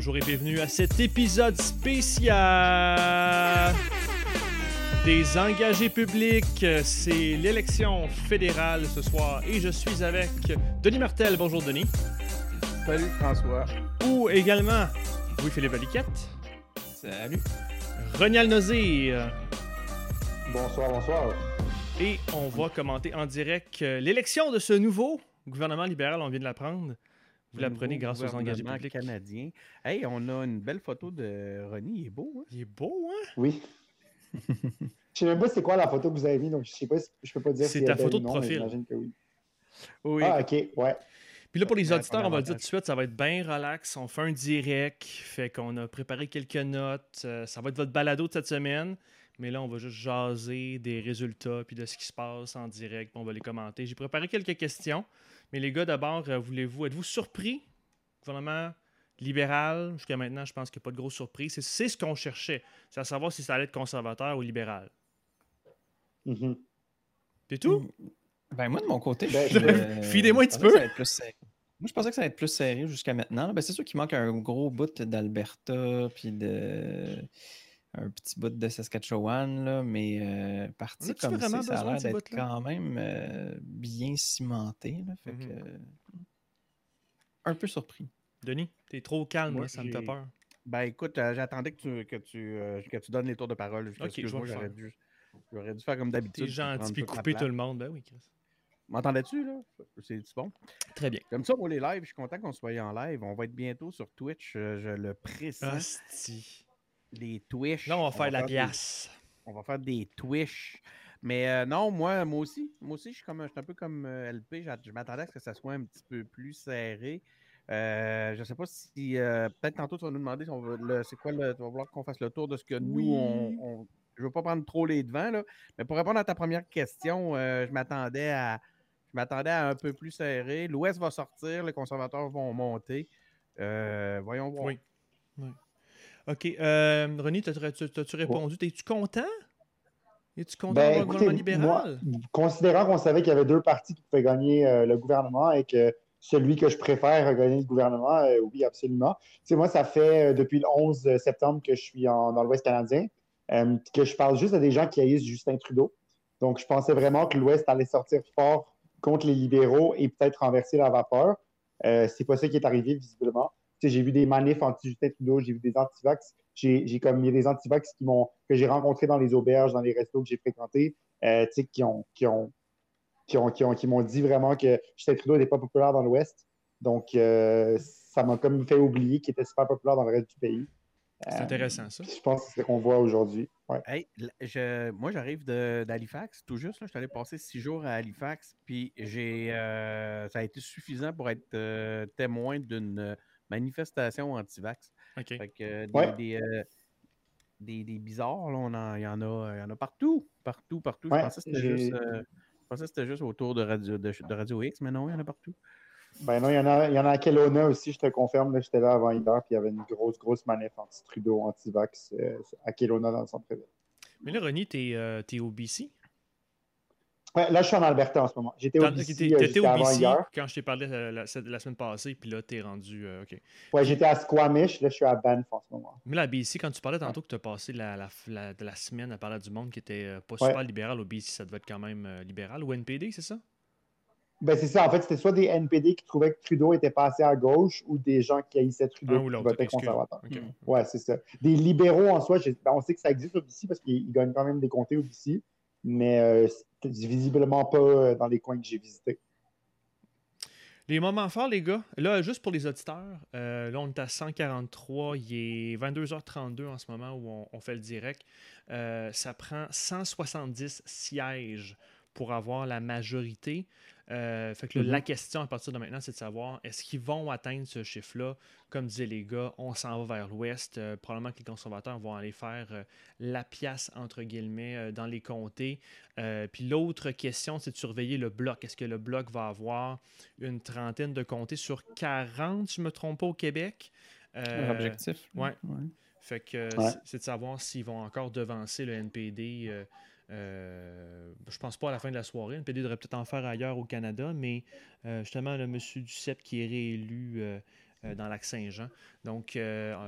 bonjour et bienvenue à cet épisode spécial des engagés publics. C'est l'élection fédérale ce soir et je suis avec Denis Martel. Bonjour Denis. Salut François. Ou également Louis-Philippe Aliquette. Salut. Renial Nozé. Bonsoir, bonsoir. Et on va commenter en direct l'élection de ce nouveau gouvernement libéral, on vient de l'apprendre. Vous l'apprenez grâce aux engagés publics? canadiens. Hey, on a une belle photo de Ronnie. Il est beau, hein? Il est beau, hein? Oui. je sais même pas c'est quoi la photo que vous avez mis, donc je sais pas je peux pas dire C'est ta photo de profil. J'imagine que oui. oui. Ah, ok, ouais. Puis là, pour les auditeurs, on va le dire tout de suite, ça va être bien relax. On fait un direct. Fait qu'on a préparé quelques notes. Euh, ça va être votre balado de cette semaine. Mais là, on va juste jaser des résultats puis de ce qui se passe en direct. on va les commenter. J'ai préparé quelques questions. Mais les gars, d'abord, euh, voulez-vous, êtes-vous surpris? Gouvernement libéral, jusqu'à maintenant, je pense qu'il n'y a pas de grosse surprise. C'est ce qu'on cherchait. C'est à savoir si ça allait être conservateur ou libéral. Mm-hmm. C'est tout? Ben moi, de mon côté, ben, fidez-moi un petit peu. Moi, je pensais que ça allait être plus serré jusqu'à maintenant. Ben, c'est sûr qu'il manque un gros bout d'Alberta, puis de un petit bout de Saskatchewan, là, mais euh, parti comme ça, ça a l'air d'être quand même euh, bien cimenté. Là, fait que, mm-hmm. un peu surpris. Denis, t'es trop calme, là, ça me fait peur. Ben écoute, euh, j'attendais que tu, que, tu, que tu donnes les tours de parole. Ok, moi, j'aurais dû, j'aurais dû faire comme d'habitude. T'es gentil puis couper tout le monde. Ben oui, Chris. M'entendais-tu, là? C'est bon? Très bien. Comme ça, pour les lives, je suis content qu'on soit en live. On va être bientôt sur Twitch, je le précise. Hostie des Twitch. Là, on va faire la pièce. On va faire des Twitch. Mais euh, non, moi, moi aussi, moi aussi, je suis, comme, un peu comme euh, LP. Je m'attendais à ce que ça soit un petit peu plus serré. Euh, je ne sais pas si. Peut-être tantôt, tu vas nous demander si on veut, c'est quoi le. Tu vas vouloir qu'on fasse le tour de ce que nous, on, Je ne veux pas prendre trop les devants, là. Mais pour répondre à ta première question, je m'attendais à. Je m'attendais à un peu plus serré. L'Ouest va sortir, les conservateurs vont monter. voyons voir. Oui. oui. OK. Euh, René, t'as-tu répondu? Es-tu content? Es-tu content ben, d'avoir gouvernement libéral? considérant qu'on savait qu'il y avait deux partis qui pouvaient gagner euh, le gouvernement et que celui que je préfère a gagné le gouvernement, euh, oui, absolument. Tu moi, ça fait euh, depuis le 11 septembre que je suis dans l'Ouest canadien, que je parle juste à des gens qui haïssent Justin Trudeau. Donc, je pensais vraiment que l'Ouest allait sortir fort contre les libéraux et peut-être renverser la vapeur. c'est pas ça qui est arrivé, visiblement j'ai vu des manifs anti-Justin Trudeau, j'ai vu des antivax. J'ai comme il y a des antivax qui m'ont que j'ai rencontrés dans les auberges, dans les restos que j'ai fréquentés, euh, qui ont qui ont qui ont qui ont qui m'ont dit vraiment que Justin Trudeau n'était pas populaire dans l'Ouest. Donc euh, ça m'a comme fait oublier qu'il était super populaire dans le reste du pays. C'est intéressant, ça. Je pense que c'est ce qu'on voit aujourd'hui. je, moi, j'arrive d'Halifax, tout juste. je suis allé passer six jours à Halifax, puis j'ai, euh, ça a été suffisant pour être témoin d'une manifestation anti-vax. Euh, euh, des, des, bizarres, il y, en a, y en a partout. Partout, partout. je pensais que c'était juste, autour de Radio, de, Radio X, mais non, il y en a partout. Ben non, il y en a, il y en a à Kelowna aussi, je te confirme. J'étais là avant hier, puis il y avait une grosse, grosse manif anti-Trudeau, anti-vax euh, à Kelowna dans le centre-ville. Mais là, René, t'es es au BC? Là, je suis en Alberta en ce moment. J'étais au BC, étais au BC quand je t'ai parlé euh, la, semaine passée, puis là, t'es rendu. Euh, OK. Ouais, j'étais à Squamish, là, je suis à Banff en ce moment. Mais la BC, quand tu parlais tantôt que tu as passé la, la, semaine à parler du monde qui était euh, pas super libéral au BC, ça devait être quand même libéral. Ou NPD, c'est ça? Ben, c'est ça. En fait, c'était soit des NPD qui trouvaient que Trudeau était passé à gauche ou des gens qui haïssaient Trudeau ah, qui votaient conservateur. Okay. Ouais, c'est ça. Des libéraux en soi, ben, on sait que ça existe au BC parce qu'ils gagnent quand même des comtés au BC mais euh, visiblement pas euh, dans les coins que j'ai visités. Les moments forts, les gars. Là, juste pour les auditeurs, euh, là, on est à 143. Il est 22h32 en ce moment où on, fait le direct. ça prend 170 sièges pour avoir la majorité. Euh, fait que la mhm. question à partir de maintenant, c'est de savoir est-ce qu'ils vont atteindre ce chiffre-là? Comme disaient les gars, on s'en va vers l'ouest. Euh, probablement que les conservateurs vont aller faire euh, la pièce, entre guillemets, dans les comtés. puis l'autre question, c'est de surveiller le bloc. Est-ce que le bloc va avoir une trentaine de comtés sur 40, je ne me trompe pas, au Québec? Objectif. Ouais. Fait que c'est de savoir s'ils vont encore devancer le NPD euh, je pense pas à la fin de la soirée. Le PD devrait peut-être en faire ailleurs au Canada, mais euh, justement, le monsieur Duceppe qui est réélu, euh, dans Lac-Saint-Jean. Donc,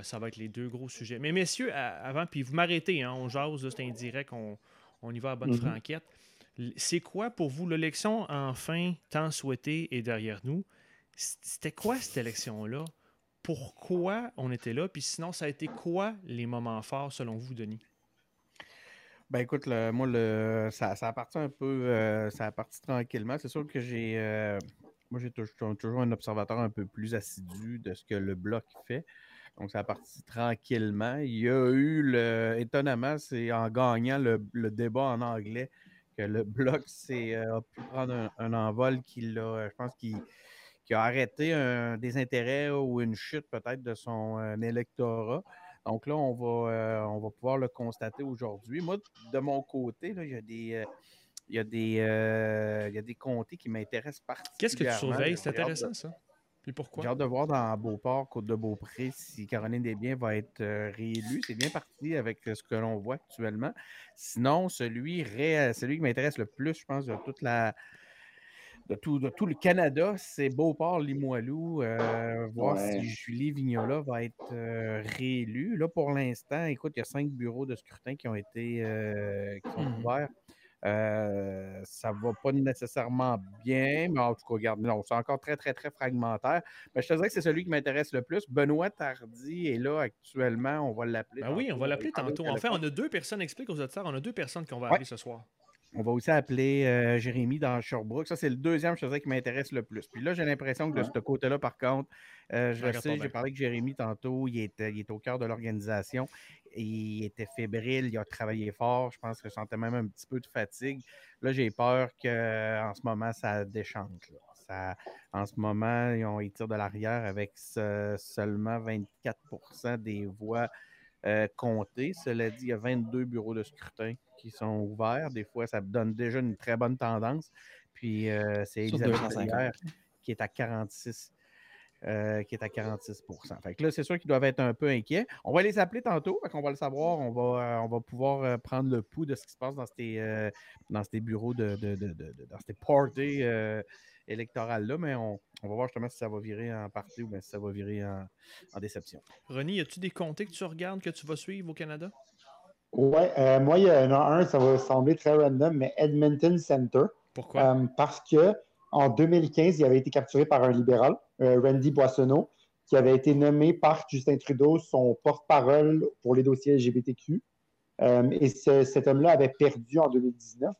ça va être les deux gros sujets. Mais messieurs, avant, puis vous m'arrêtez, hein, on jase, c'est indirect, on, on y va à bonne mm-hmm. franquette. C'est quoi pour vous l'élection enfin tant souhaitée est derrière nous? C'était quoi cette élection-là? Pourquoi on était là? Puis sinon, ça a été quoi les moments forts selon vous, Denis? Ben écoute, moi, le, ça, ça a parti un peu, euh, ça a parti tranquillement. C'est sûr que j'ai, euh, moi, j'ai toujours, un observateur un peu plus assidu de ce que le bloc fait. Donc, ça a parti tranquillement. Il y a eu, le, étonnamment, c'est en gagnant le, débat en anglais que le bloc euh, a pu prendre un, envol qui l'a, je pense, qui, qui a arrêté un désintérêt ou une chute peut-être de son électorat. Donc là, on va, euh, on va pouvoir le constater aujourd'hui. Moi, de mon côté, il y a des. Euh, il y, a des, euh, il y a des comtés qui m'intéressent particulièrement. Qu'est-ce que tu surveilles? C'est intéressant, ça. Puis pourquoi? J'ai hâte de voir dans Beauport, Côte-de-Beaupré, si Caroline Desbiens va être réélue. C'est bien parti avec ce que l'on voit actuellement. Sinon, celui, celui qui m'intéresse le plus, je pense, de toute la, de tout, le Canada, c'est Beauport, Limoilou. Euh, voir si Julie Vignola va être euh, réélue. Là, pour l'instant, écoute, il y a cinq bureaux de scrutin qui ont été euh, qui sont mmh ouverts. ça ne va pas nécessairement bien, mais en tout cas, regarde, non, c'est encore très, très, très fragmentaire. Mais je te dirais que c'est celui qui m'intéresse le plus. Benoît Tardy est là actuellement. On va l'appeler. Ben oui, on va l'appeler tantôt. En fait, on a deux personnes, explique aux auditeurs, on a deux personnes qu'on va appeler ce soir. On va aussi appeler euh, Jérémy dans Sherbrooke. Ça, c'est le deuxième chose qui m'intéresse le plus. Puis là, j'ai l'impression que de ce côté-là, par contre, euh, je sais, j'ai parlé avec Jérémy tantôt, il était, il au cœur de l'organisation. Il était fébrile, il a travaillé fort. Je pense que je sentais même un petit peu de fatigue. Là, j'ai peur qu'en ce moment, ça déchante. Ça, en ce moment, ils, ont, ils tirent de l'arrière avec seulement 24% des voix euh. Cela dit, il y a 22 bureaux de scrutin qui sont ouverts. Des fois, ça donne déjà une très bonne tendance. Puis euh, c'est Elisabeth qui est à 46. Euh, qui est à 46 Fait que là, c'est sûr qu'ils doivent être un peu inquiets. On va les appeler tantôt, on va le savoir. On va, euh, on va pouvoir prendre le pouls de ce qui se passe dans ces, dans ces bureaux de, de, de, dans ces parties électorales-là, mais on, va voir justement si ça va virer en partie ou si ça va virer en, en déception. René, y a-tu des comtés que tu regardes, que tu vas suivre au Canada? Ouais, euh, moi, il y en a un, ça va sembler très random, mais Edmonton Center. Pourquoi? Euh, parce que en 2015, il avait été capturé par un libéral, euh, Randy Boissonneau, qui avait été nommé par Justin Trudeau son porte-parole pour les dossiers LGBTQ. et cet homme-là avait perdu en 2019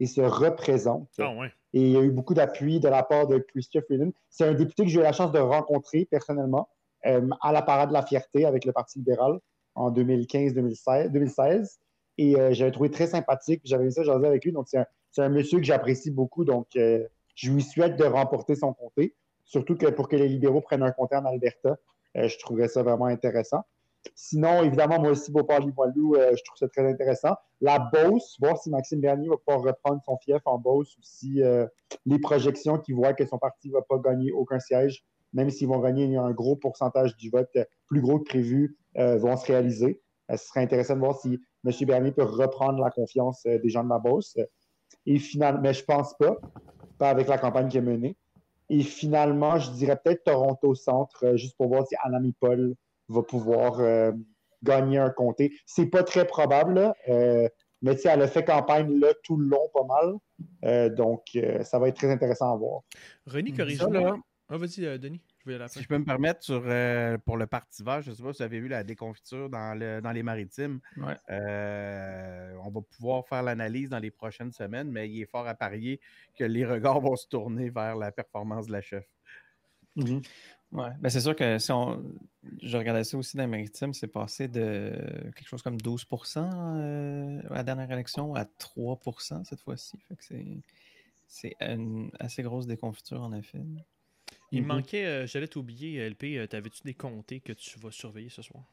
et se représente. Ah, ouais. Et il y a eu beaucoup d'appui de la part de Christian Freeland. C'est un député que j'ai eu la chance de rencontrer personnellement à la Parade de la Fierté avec le Parti libéral en 2015-2016. Et euh, j'avais trouvé très sympathique. J'avais vu ça, j'en avec lui. Donc, c'est un, monsieur que j'apprécie beaucoup. Donc, euh, je lui souhaite de remporter son comté. Surtout que pour que les libéraux prennent un comté en Alberta, euh, je trouverais ça vraiment intéressant. Sinon, évidemment, moi aussi, Beauport-Limoilou, je trouve ça très intéressant. La Beauce, voir si Maxime Bernier va pouvoir reprendre son fief en Beauce ou si les projections qui voient que son parti ne va pas gagner aucun siège, même s'ils vont gagner un gros pourcentage du vote, plus gros que prévu, euh, vont se réaliser. Euh, ce serait intéressant de voir si M. Bernier peut reprendre la confiance euh, des gens de la Beauce. Et finalement, mais je pense pas, pas avec la campagne qui est menée. Et finalement, je dirais peut-être Toronto Centre, juste pour voir si Anami Paul va pouvoir gagner un comté. C'est pas très probable, mais elle a fait campagne là tout le long pas mal. donc, ça va être très intéressant à voir. René, corrige-moi. Ah, vas-y, Denis. Si je peux me permettre, sur, euh, pour le parti vert, je ne sais pas si vous avez vu la déconfiture dans, les maritimes. Euh, on va pouvoir faire l'analyse dans les prochaines semaines, mais il est fort à parier que les regards vont se tourner vers la performance de la chef. Mm-hmm. Ben, c'est sûr que si on. Je regardais ça aussi dans les maritimes, c'est passé de quelque chose comme 12 euh, à la dernière élection à 3 cette fois-ci. c'est une assez grosse déconfiture en effet. Il me mhm. manquait, euh, j'allais t'oublier, LP, euh, t'avais-tu des comtés que tu vas surveiller ce soir?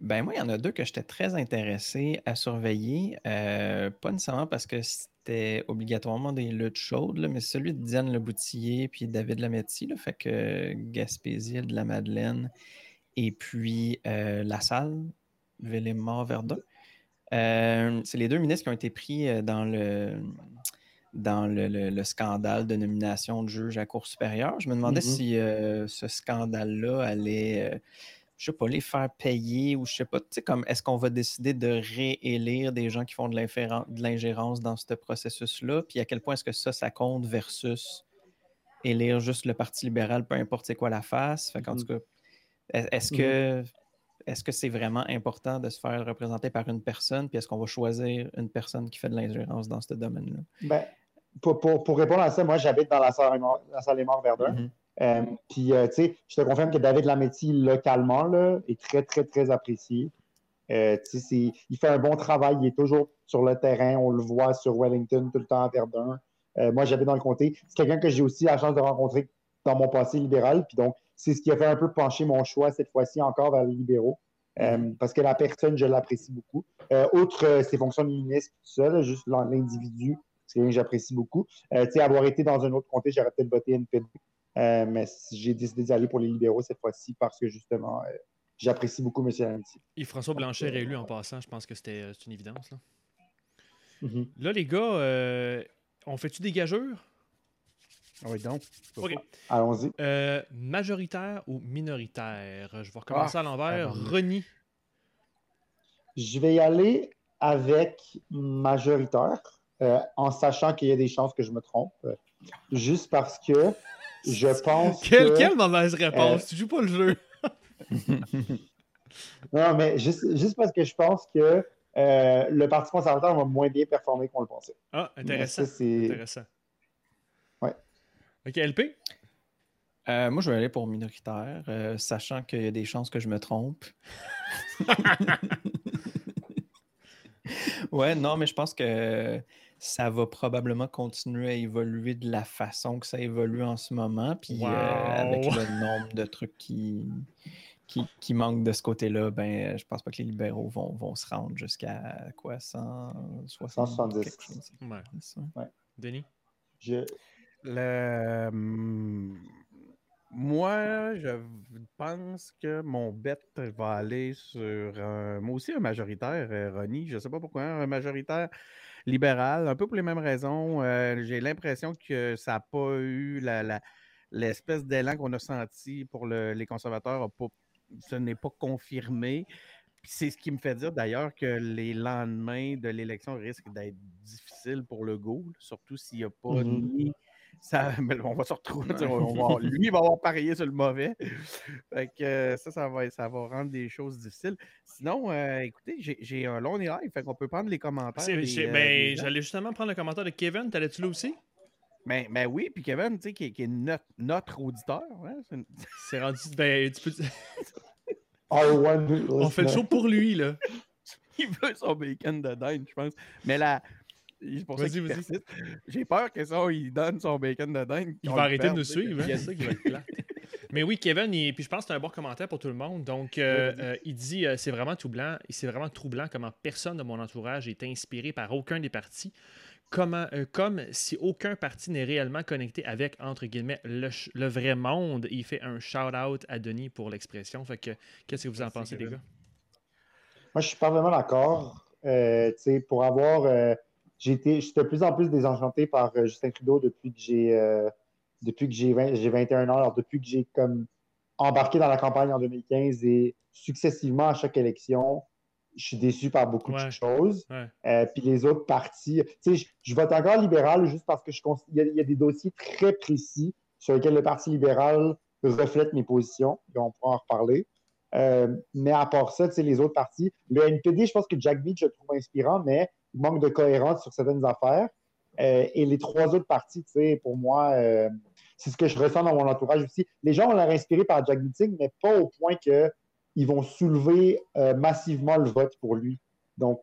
Ben moi, il y en a deux que j'étais très intéressé à surveiller. Euh, pas nécessairement parce que c'était obligatoirement des luttes chaudes, mais celui de Diane Leboutillier puis David Lametti, là, fait que Gaspésie de la Madeleine et puis La Salle, Vélémar Verdun. c'est les deux ministres qui ont été pris dans le dans le, scandale de nomination de juge à Cour supérieure. Je me demandais mm-hmm. si euh, ce scandale-là allait, euh, je sais pas, les faire payer ou je sais pas, tu sais, comme est-ce qu'on va décider de réélire des gens qui font de l'ingérence dans ce processus-là, puis à quel point est-ce que ça, ça compte versus élire juste le Parti libéral, peu importe c'est quoi la face? Fait en tout mm-hmm. cas, est-ce que est-ce que c'est vraiment important de se faire représenter par une personne, puis est-ce qu'on va choisir une personne qui fait de l'ingérence dans ce domaine-là? Ben, pour, pour, répondre à ça, moi, j'habite dans la salle, la salle des morts Verdun. Mm-hmm. Euh, puis, euh, tu sais, je te confirme que David Lametti, localement, là, est très, très, très apprécié. Euh, il fait un bon travail, il est toujours sur le terrain, on le voit sur Wellington tout le temps à Verdun. moi, j'habite dans le comté. C'est quelqu'un que j'ai aussi la chance de rencontrer dans mon passé libéral. Puis donc, c'est ce qui a fait un peu pencher mon choix cette fois-ci encore vers les libéraux. parce que la personne, je l'apprécie beaucoup. outre ses fonctions de ministre, tout ça, juste l'individu, c'est quelqu'un que j'apprécie beaucoup. tu sais, avoir été dans un autre comté, j'aurais peut-être voté NPD. Euh, mais j'ai décidé d'y aller pour les libéraux cette fois-ci parce que justement, euh, j'apprécie beaucoup M. Amity. Et François Blanchet est réélu en passant, je pense que c'était euh, une évidence. Là, là les gars, on fait-tu des gageurs? Ah oui, donc. Allons-y. majoritaire ou minoritaire? Je vais recommencer ah, à l'envers. Reni. Je vais y aller avec majoritaire, en sachant qu'il y a des chances que je me trompe. juste parce que je pense quelle, Quelle mauvaise réponse! Euh, tu joues pas le jeu! non, mais juste, juste, parce que je pense que euh, le Parti conservateur va moins bien performer qu'on le pensait. Ah, intéressant. intéressant. Ouais. OK, LP? Euh, moi, je vais aller pour minoritaire, sachant qu'il y a des chances que je me trompe. ouais, non, mais je pense que ça va probablement continuer à évoluer de la façon que ça évolue en ce moment. Puis euh, avec le nombre de trucs qui, qui, manquent de ce côté-là, ben, je pense pas que les libéraux vont, vont se rendre jusqu'à quoi 170 ouais. Denis? Je... Le... Hum, moi, je pense que mon bet va aller sur moi aussi un majoritaire, euh, Ronnie. Je ne sais pas pourquoi, un majoritaire libéral, un peu pour les mêmes raisons. Euh, j'ai l'impression que ça n'a pas eu la, l'espèce d'élan qu'on a senti pour les conservateurs. ce n'est pas confirmé. C'est ce qui me fait dire d'ailleurs que les lendemains de l'élection risquent d'être difficiles pour le go, surtout s'il n'y a pas mmh ça, on va se retrouver. lui, il va avoir parié sur le mauvais. Fait que, euh, ça, ça va, ça va rendre des choses difficiles. Sinon, euh, écoutez, j'ai un long live, fait qu'on peut prendre les commentaires. Euh, ben, j'allais justement prendre le commentaire de Kevin. T'allais-tu là aussi? Ben, ben oui, puis Kevin, tu sais, qui, est notre, notre auditeur. C'est rendu. Ben, tu peux... on fait le show pour lui, là. il veut son bacon de dinde, je pense. Mais la, c'est pour ça qu'il J'ai peur que ça, il donne son bacon de dingue. Il va arrêter de nous suivre. Hein? ça qui va être Mais oui, Kevin, puis je pense que c'est un bon commentaire pour tout le monde. Donc, euh, euh, il dit euh, c'est vraiment troublant. C'est vraiment troublant comment personne de mon entourage est inspiré par aucun des partis. Comment, comme si aucun parti n'est réellement connecté avec, entre guillemets, le, vrai monde. Il fait un shout-out à Denis pour l'expression. Fait que, qu'est-ce que vous en pensez, les gars? Moi, je suis pas vraiment d'accord. pour avoir été, de plus en plus désenchanté par euh, Justin Trudeau depuis que j'ai euh, depuis que j'ai 21 ans, alors depuis que j'ai comme embarqué dans la campagne en 2015 et successivement à chaque élection, je suis déçu par beaucoup de choses. Euh, puis les autres partis, tu sais, je, vote encore libéral juste parce que je il y, a des dossiers très précis sur lesquels le Parti libéral reflète mes positions, et on pourra en reparler. mais à part ça, tu sais, les autres partis, le NPD, je pense que Jack Beach, je le trouve inspirant, mais manque de cohérence sur certaines affaires. Euh, et les trois autres parties, tu sais, pour moi, euh, c'est ce que je ressens dans mon entourage aussi. Les gens ont l'air inspirés par Jack Meeting, mais pas au point qu'ils vont soulever euh, massivement le vote pour lui. Donc,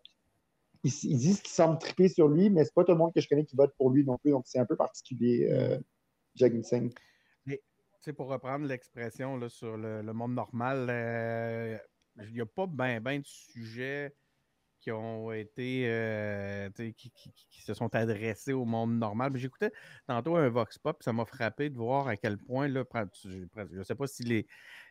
ils, disent qu'ils semblent triper sur lui, mais c'est pas tout le monde que je connais qui vote pour lui non plus. Donc, c'est un peu particulier, Jack Meeting. pour reprendre l'expression sur le, monde normal, il n'y a pas bien ben de sujets qui ont été euh, qui, se sont adressés au monde normal. J'écoutais tantôt un Vox Pop, ça m'a frappé de voir à quel point, là, je ne sais pas si les.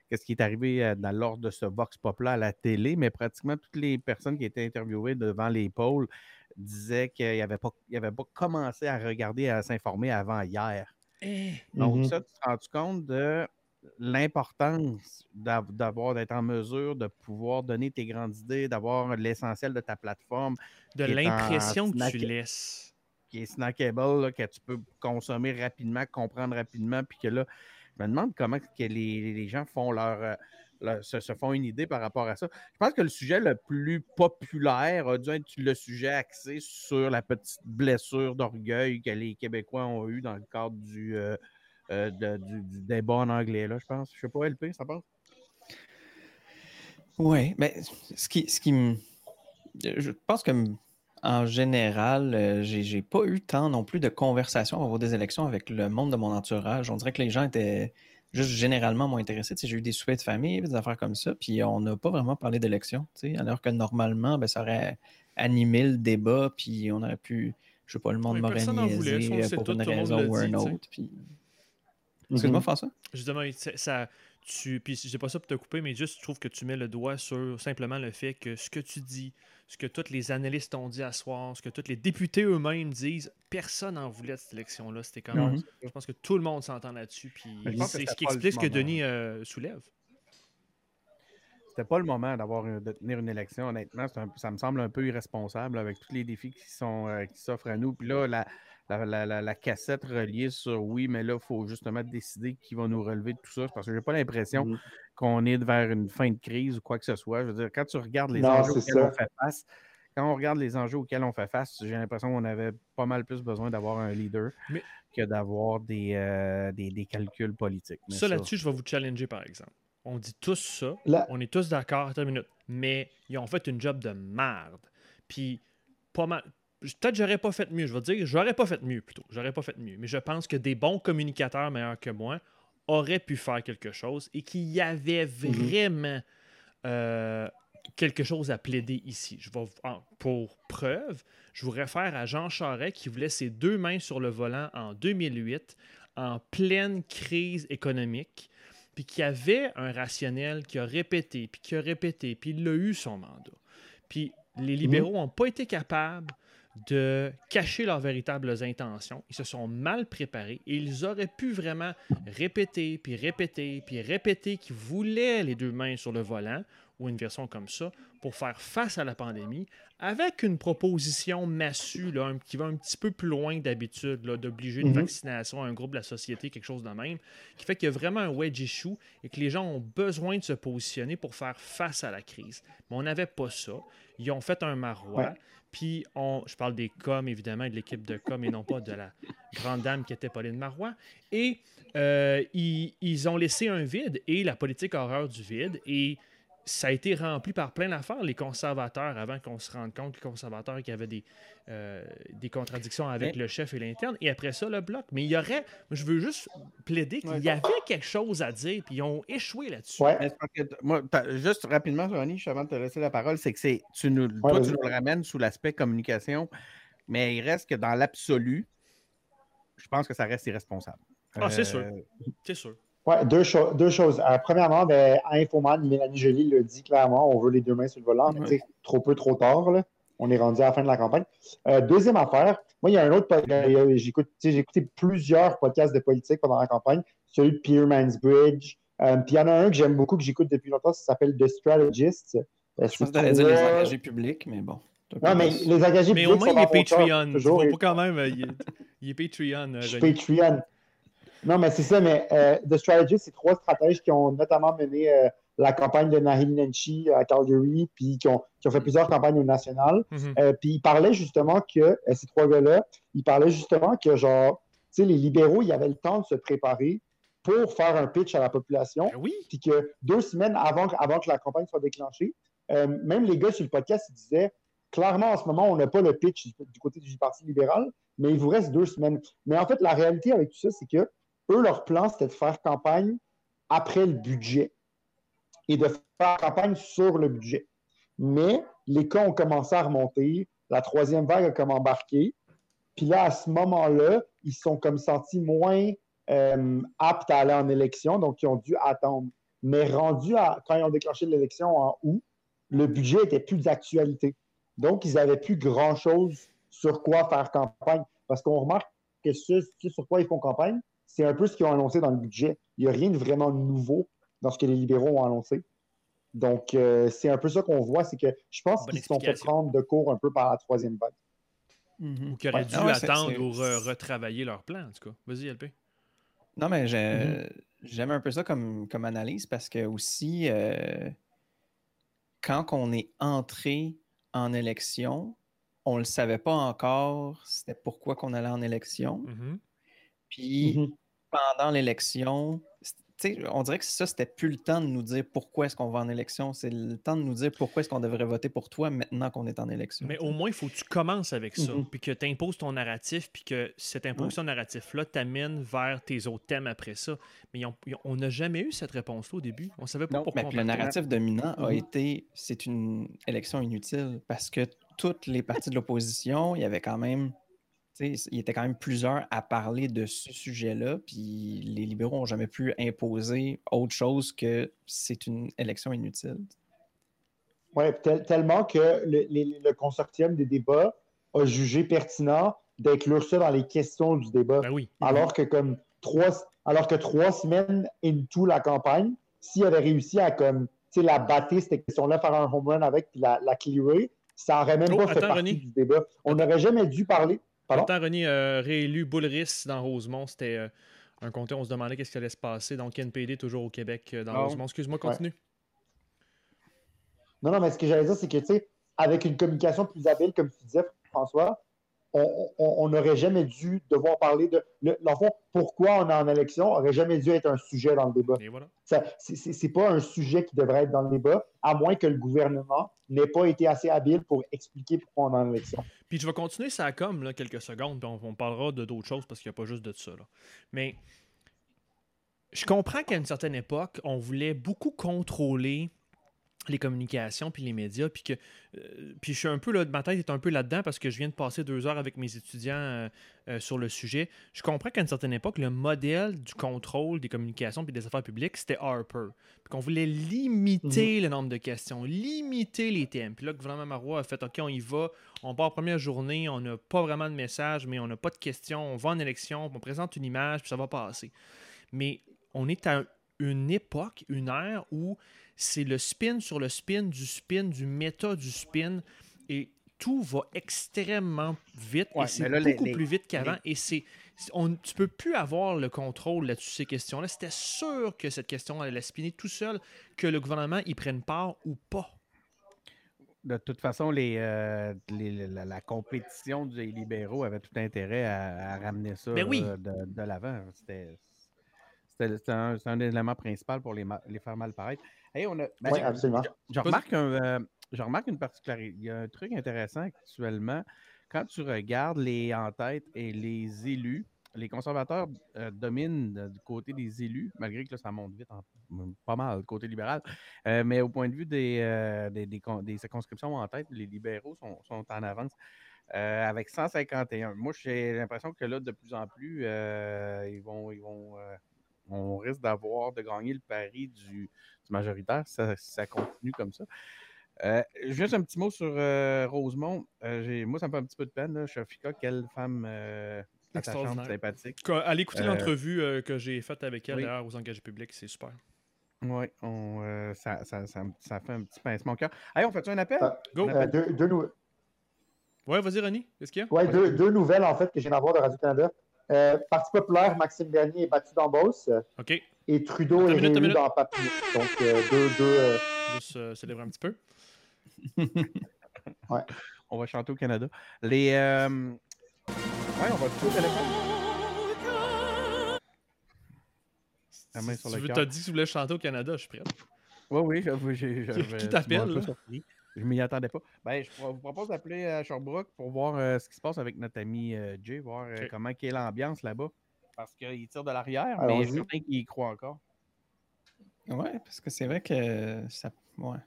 Qu'est-ce qui est arrivé euh, dans l'ordre de ce Vox Pop-là à la télé, mais pratiquement toutes les personnes qui étaient interviewées devant les pôles disait qu'il n'avait pas, avait pas commencé à regarder, à s'informer avant hier. Eh. Donc, mm-hmm. ça, tu te rends compte de l'importance d'avoir, d'être en mesure de pouvoir donner tes grandes idées, d'avoir l'essentiel de ta plateforme. De l'impression que tu laisses. Qui est snackable, que tu peux consommer rapidement, comprendre rapidement, puis que là, je me demande comment que les, gens font leur, euh, se, font une idée par rapport à ça. Je pense que le sujet le plus populaire a dû être le sujet axé sur la petite blessure d'orgueil que les Québécois ont eu dans le cadre du, euh, euh, du, débat en anglais, là, je pense. Je sais pas, LP, ça passe? Oui, mais ce qui, ce qui me. Je pense que en général, euh, j'ai pas eu tant non plus de conversations avant des élections avec le monde de mon entourage. On dirait que les gens étaient juste généralement moins intéressés. J'ai eu des soupers de famille, des affaires comme ça, puis on n'a pas vraiment parlé d'élections, alors que normalement, ben, ça aurait animé le débat, puis on aurait pu, je sais pas, le monde m'aurait niaisé pour une raison ou une autre. Puis... Excuse-moi, mhm. François. Justement, ça, tu, puis j'ai pas ça pour te couper, mais juste je trouve que tu mets le doigt sur simplement le fait que ce que tu dis, ce que tous les analystes ont dit à soir, ce que tous les députés eux-mêmes disent, personne n'en voulait de cette élection-là. C'était comme. Mhm. Je pense que tout le monde s'entend là-dessus. Puis c'est ce qui explique ce que Denis euh, soulève. C'était pas le moment d'avoir de tenir une élection, honnêtement. ça me semble un peu irresponsable avec tous les défis qui sont euh, qui s'offrent à nous. Puis là, la, la, cassette reliée sur oui, mais là, il faut justement décider qui va nous relever de tout ça. Parce que j'ai pas l'impression mmh qu'on est vers une fin de crise ou quoi que ce soit. Je veux dire, quand tu regardes les enjeux auxquels on fait face, quand on regarde les enjeux auxquels on fait face, j'ai l'impression qu'on avait pas mal plus besoin d'avoir un leader que d'avoir des, euh, des, calculs politiques. ça, là-dessus, je vais vous challenger, par exemple. On dit tous ça. On est tous d'accord, une minute. Mais ils ont fait une job de merde. Puis, pas mal peut-être j'aurais pas fait mieux. Je vais dire, j'aurais pas fait mieux plutôt. J'aurais pas fait mieux. Mais je pense que des bons communicateurs meilleurs que moi auraient pu faire quelque chose et qu'il y avait mhm. vraiment euh, quelque chose à plaider ici. Je vais, pour preuve, je vous réfère à Jean Charest qui voulait ses deux mains sur le volant en 2008, en pleine crise économique, puis qui avait un rationnel qui a répété, puis qui a répété, puis il a eu son mandat. Puis les mhm. libéraux n'ont pas été capables de cacher leurs véritables intentions. Ils se sont mal préparés et ils auraient pu vraiment répéter, puis répéter, puis répéter qu'ils voulaient les deux mains sur le volant ou une version comme ça pour faire face à la pandémie avec une proposition massue là, qui va un petit peu plus loin d'habitude, d'obliger une mhm. vaccination à un groupe de la société, quelque chose de même, qui fait qu'il y a vraiment un wedge issue et que les gens ont besoin de se positionner pour faire face à la crise. Mais on n'avait pas ça. Ils ont fait un marois. Puis, on, je parle des coms, évidemment, de l'équipe de com et non pas de la grande dame qui était Pauline Marois. Et euh, ils, ils, ont laissé un vide et la politique horreur du vide. Et ça a été rempli par plein d'affaires, les conservateurs, avant qu'on se rende compte, les conservateurs qui avaient des, euh, des contradictions avec le chef et l'interne, et après ça, le bloc. Mais il y aurait, je veux juste plaider qu'il y avait quelque chose à dire, puis ils ont échoué là-dessus. moi, juste rapidement, Ronnie, avant de te laisser la parole, c'est que c'est, tu nous, toi, tu nous le ramènes sous l'aspect communication, mais il reste que dans l'absolu, je pense que ça reste irresponsable. Ah, c'est sûr. Euh, c'est sûr. Oui, deux, deux, choses. Euh, premièrement, ben, à Infoman, Mélanie Joly le dit clairement, on veut les deux mains sur le volant. mais Trop peu, trop tard. Là. On est rendu à la fin de la campagne. Euh, deuxième affaire, moi, il y a un autre euh, J'ai écouté plusieurs podcasts de politique pendant la campagne, celui de Peter Mansbridge. puis il y en a un que j'aime beaucoup, que j'écoute depuis longtemps, ça s'appelle The Strategist. Je pense que tu dire les engagés publics, mais bon. Non, mais les engagés publics. Mais au moins, il est Patreon. Toujours, pas quand même. Il est, il est Patreon. Patreon. Non, mais c'est ça, mais euh, The Strategy, c'est trois stratèges qui ont notamment mené euh, la campagne de Naheem Nenshi à Calgary, puis qui ont, qui ont fait plusieurs campagnes au national. Mm-hmm. Euh, puis ils parlaient justement que, ces trois gars-là, ils parlaient justement que, genre, tu sais, les libéraux, ils avaient le temps de se préparer pour faire un pitch à la population. Ben oui. Puis que deux semaines avant, avant que la campagne soit déclenchée, même les gars sur le podcast, ils disaient clairement, en ce moment, on n'a pas le pitch du côté du Parti libéral, mais il vous reste deux semaines. Mais en fait, la réalité avec tout ça, c'est que eux, leur plan, c'était de faire campagne après le budget et de faire campagne sur le budget. Mais les cas ont commencé à remonter, la troisième vague a comme embarqué. Puis là, à ce moment-là, ils sont comme sentis moins euh, aptes à aller en élection, donc ils ont dû attendre. Mais rendu à quand ils ont déclenché l'élection en août, le budget était plus d'actualité. Donc, ils n'avaient plus grand-chose sur quoi faire campagne. Parce qu'on remarque que ce, sur quoi ils font campagne, c'est un peu ce qu'ils ont annoncé dans le budget. Il n'y a rien de vraiment nouveau dans ce que les libéraux ont annoncé. Donc, euh, c'est un peu ça qu'on voit, c'est que je pense qu'ils se sont fait prendre de cours un peu par la troisième vague. Mhm. Ou qu'ils auraient dû attendre ou retravailler leur plan, en tout cas. Vas-y, LP. Non, mais mhm. j'aime un peu ça comme, comme analyse parce que aussi, euh, quand on est entré en élection, on ne le savait pas encore, c'était pourquoi qu'on allait en élection. Mhm. Puis pendant l'élection, on dirait que ça, c'était plus le temps de nous dire pourquoi est-ce qu'on va en élection. C'est le temps de nous dire pourquoi est-ce qu'on devrait voter pour toi maintenant qu'on est en élection. Mais au moins, il faut que tu commences avec ça, mm-hmm. puis que tu imposes ton narratif, puis que cette imposition narratif-là t'amène vers tes autres thèmes après ça. Mais on n'a jamais eu cette réponse-là au début. On savait pas pourquoi. Mais le narratif dominant a mm-hmm. été c'est une élection inutile parce que toutes les parties de l'opposition, il y avait quand même il y était quand même plusieurs à parler de ce sujet-là, puis les libéraux n'ont jamais pu imposer autre chose que c'est une élection inutile. Oui, tellement que le, consortium des débats a jugé pertinent d'inclure ça dans les questions du débat. Ben oui. Alors que comme trois, alors que trois semaines into la campagne, s'il avait réussi à comme la battre cette question-là, faire un home run avec puis la, la clearer, ça n'aurait même oh, pas fait partie du débat. On n'aurait jamais dû parler Pardon? René euh, réélu Boulris dans Rosemont, c'était euh, un comté. On se demandait qu'est-ce qui allait se passer. Donc, NPD toujours au Québec euh, dans ah Rosemont. Excuse-moi, continue. Non, non, mais ce que j'allais dire, c'est que, tu sais, avec une communication plus habile, comme tu disais, François, on n'aurait jamais dû devoir parler de. Le, fond, pourquoi on est en élection aurait jamais dû être un sujet dans le débat. Ce n'est pas un sujet qui devrait être dans le débat, à moins que le gouvernement n'ait pas été assez habile pour expliquer pourquoi on est en élection. Puis je vais continuer ça comme là, quelques secondes, puis on, parlera de d'autres choses parce qu'il n'y a pas juste de ça. Mais je comprends qu'à une certaine époque, on voulait beaucoup contrôler les communications puis les médias puis que euh, puis je suis un peu là ma tête est un peu là-dedans parce que je viens de passer deux heures avec mes étudiants euh, euh, sur le sujet. Je comprends qu'à une certaine époque le modèle du contrôle des communications puis des affaires publiques c'était Harper. Puis qu'on voulait limiter mhm. le nombre de questions limiter les thèmes. Puis là le gouvernement Marois a fait ok on y va on part en première journée on n'a pas vraiment de message mais on n'a pas de questions on va en élection on présente une image puis ça va passer. Mais on est à une époque une ère où c'est le spin sur le spin du spin, du méta du spin. Et tout va extrêmement vite. et c'est beaucoup plus vite qu'avant. Et c'est. On, tu peux plus avoir le contrôle là-dessus, ces questions-là. C'était sûr que cette question allait spinner tout seul, que le gouvernement y prenne part ou pas. De toute façon, les, euh, la, compétition des libéraux avait tout intérêt à, ramener ça ben de, l'avant. C'était un, un, élément principal pour les, les faire mal paraître. Ben, oui, absolument. Je, remarque euh, remarque une particularité. Il y a un truc intéressant actuellement. Quand tu regardes les en-tête et les élus, les conservateurs euh, dominent du côté des élus, malgré que ça monte vite, pas mal, du côté libéral. Euh, mais au point de vue des, des, circonscriptions en tête, les libéraux sont, en avance. avec 151. Moi, j'ai l'impression que là, de plus en plus, ils vont, ils vont on risque d'avoir de gagner le pari du, majoritaire si ça, continue comme ça. Euh, juste un petit mot sur euh, Rosemont. Euh, moi, ça me fait un petit peu de peine. Là. Shafika, quelle femme attachante, sympathique. Allez écouter l'entrevue que j'ai faite avec elle aux engagés publics, c'est super. Oui, ça, ça, ça, fait un petit pincement au cœur. Allez, on fait un appel? Ah, Go! deux, deux Ouais, vas-y, René. Qu'est-ce qu'il y a? Oui, deux, deux, nouvelles, en fait, que j'ai viens d'avoir de Radio-Canada. Euh, Parti populaire, Maxime Bernier est battu dans Beauce. OK. Et Trudeau est réélu dans Papillon. Donc, euh, deux, deux. Euh... Juste célébrer un petit peu. ouais. On va chanter au Canada. Les. Euh... Ouais, on va tout téléphone. La main sur tu as dit que tu voulais chanter au Canada, je suis prêt. Oui, oui, j'avais. Qui t'appelle? Je m'y attendais pas. Ben, je vous propose d'appeler à Sherbrooke pour voir euh, ce qui se passe avec notre ami euh, Jay, voir euh, comment est l'ambiance là-bas. Parce qu'il tire de l'arrière, mais il y qui y croit encore. Ouais, parce que c'est vrai que ça. Ouais.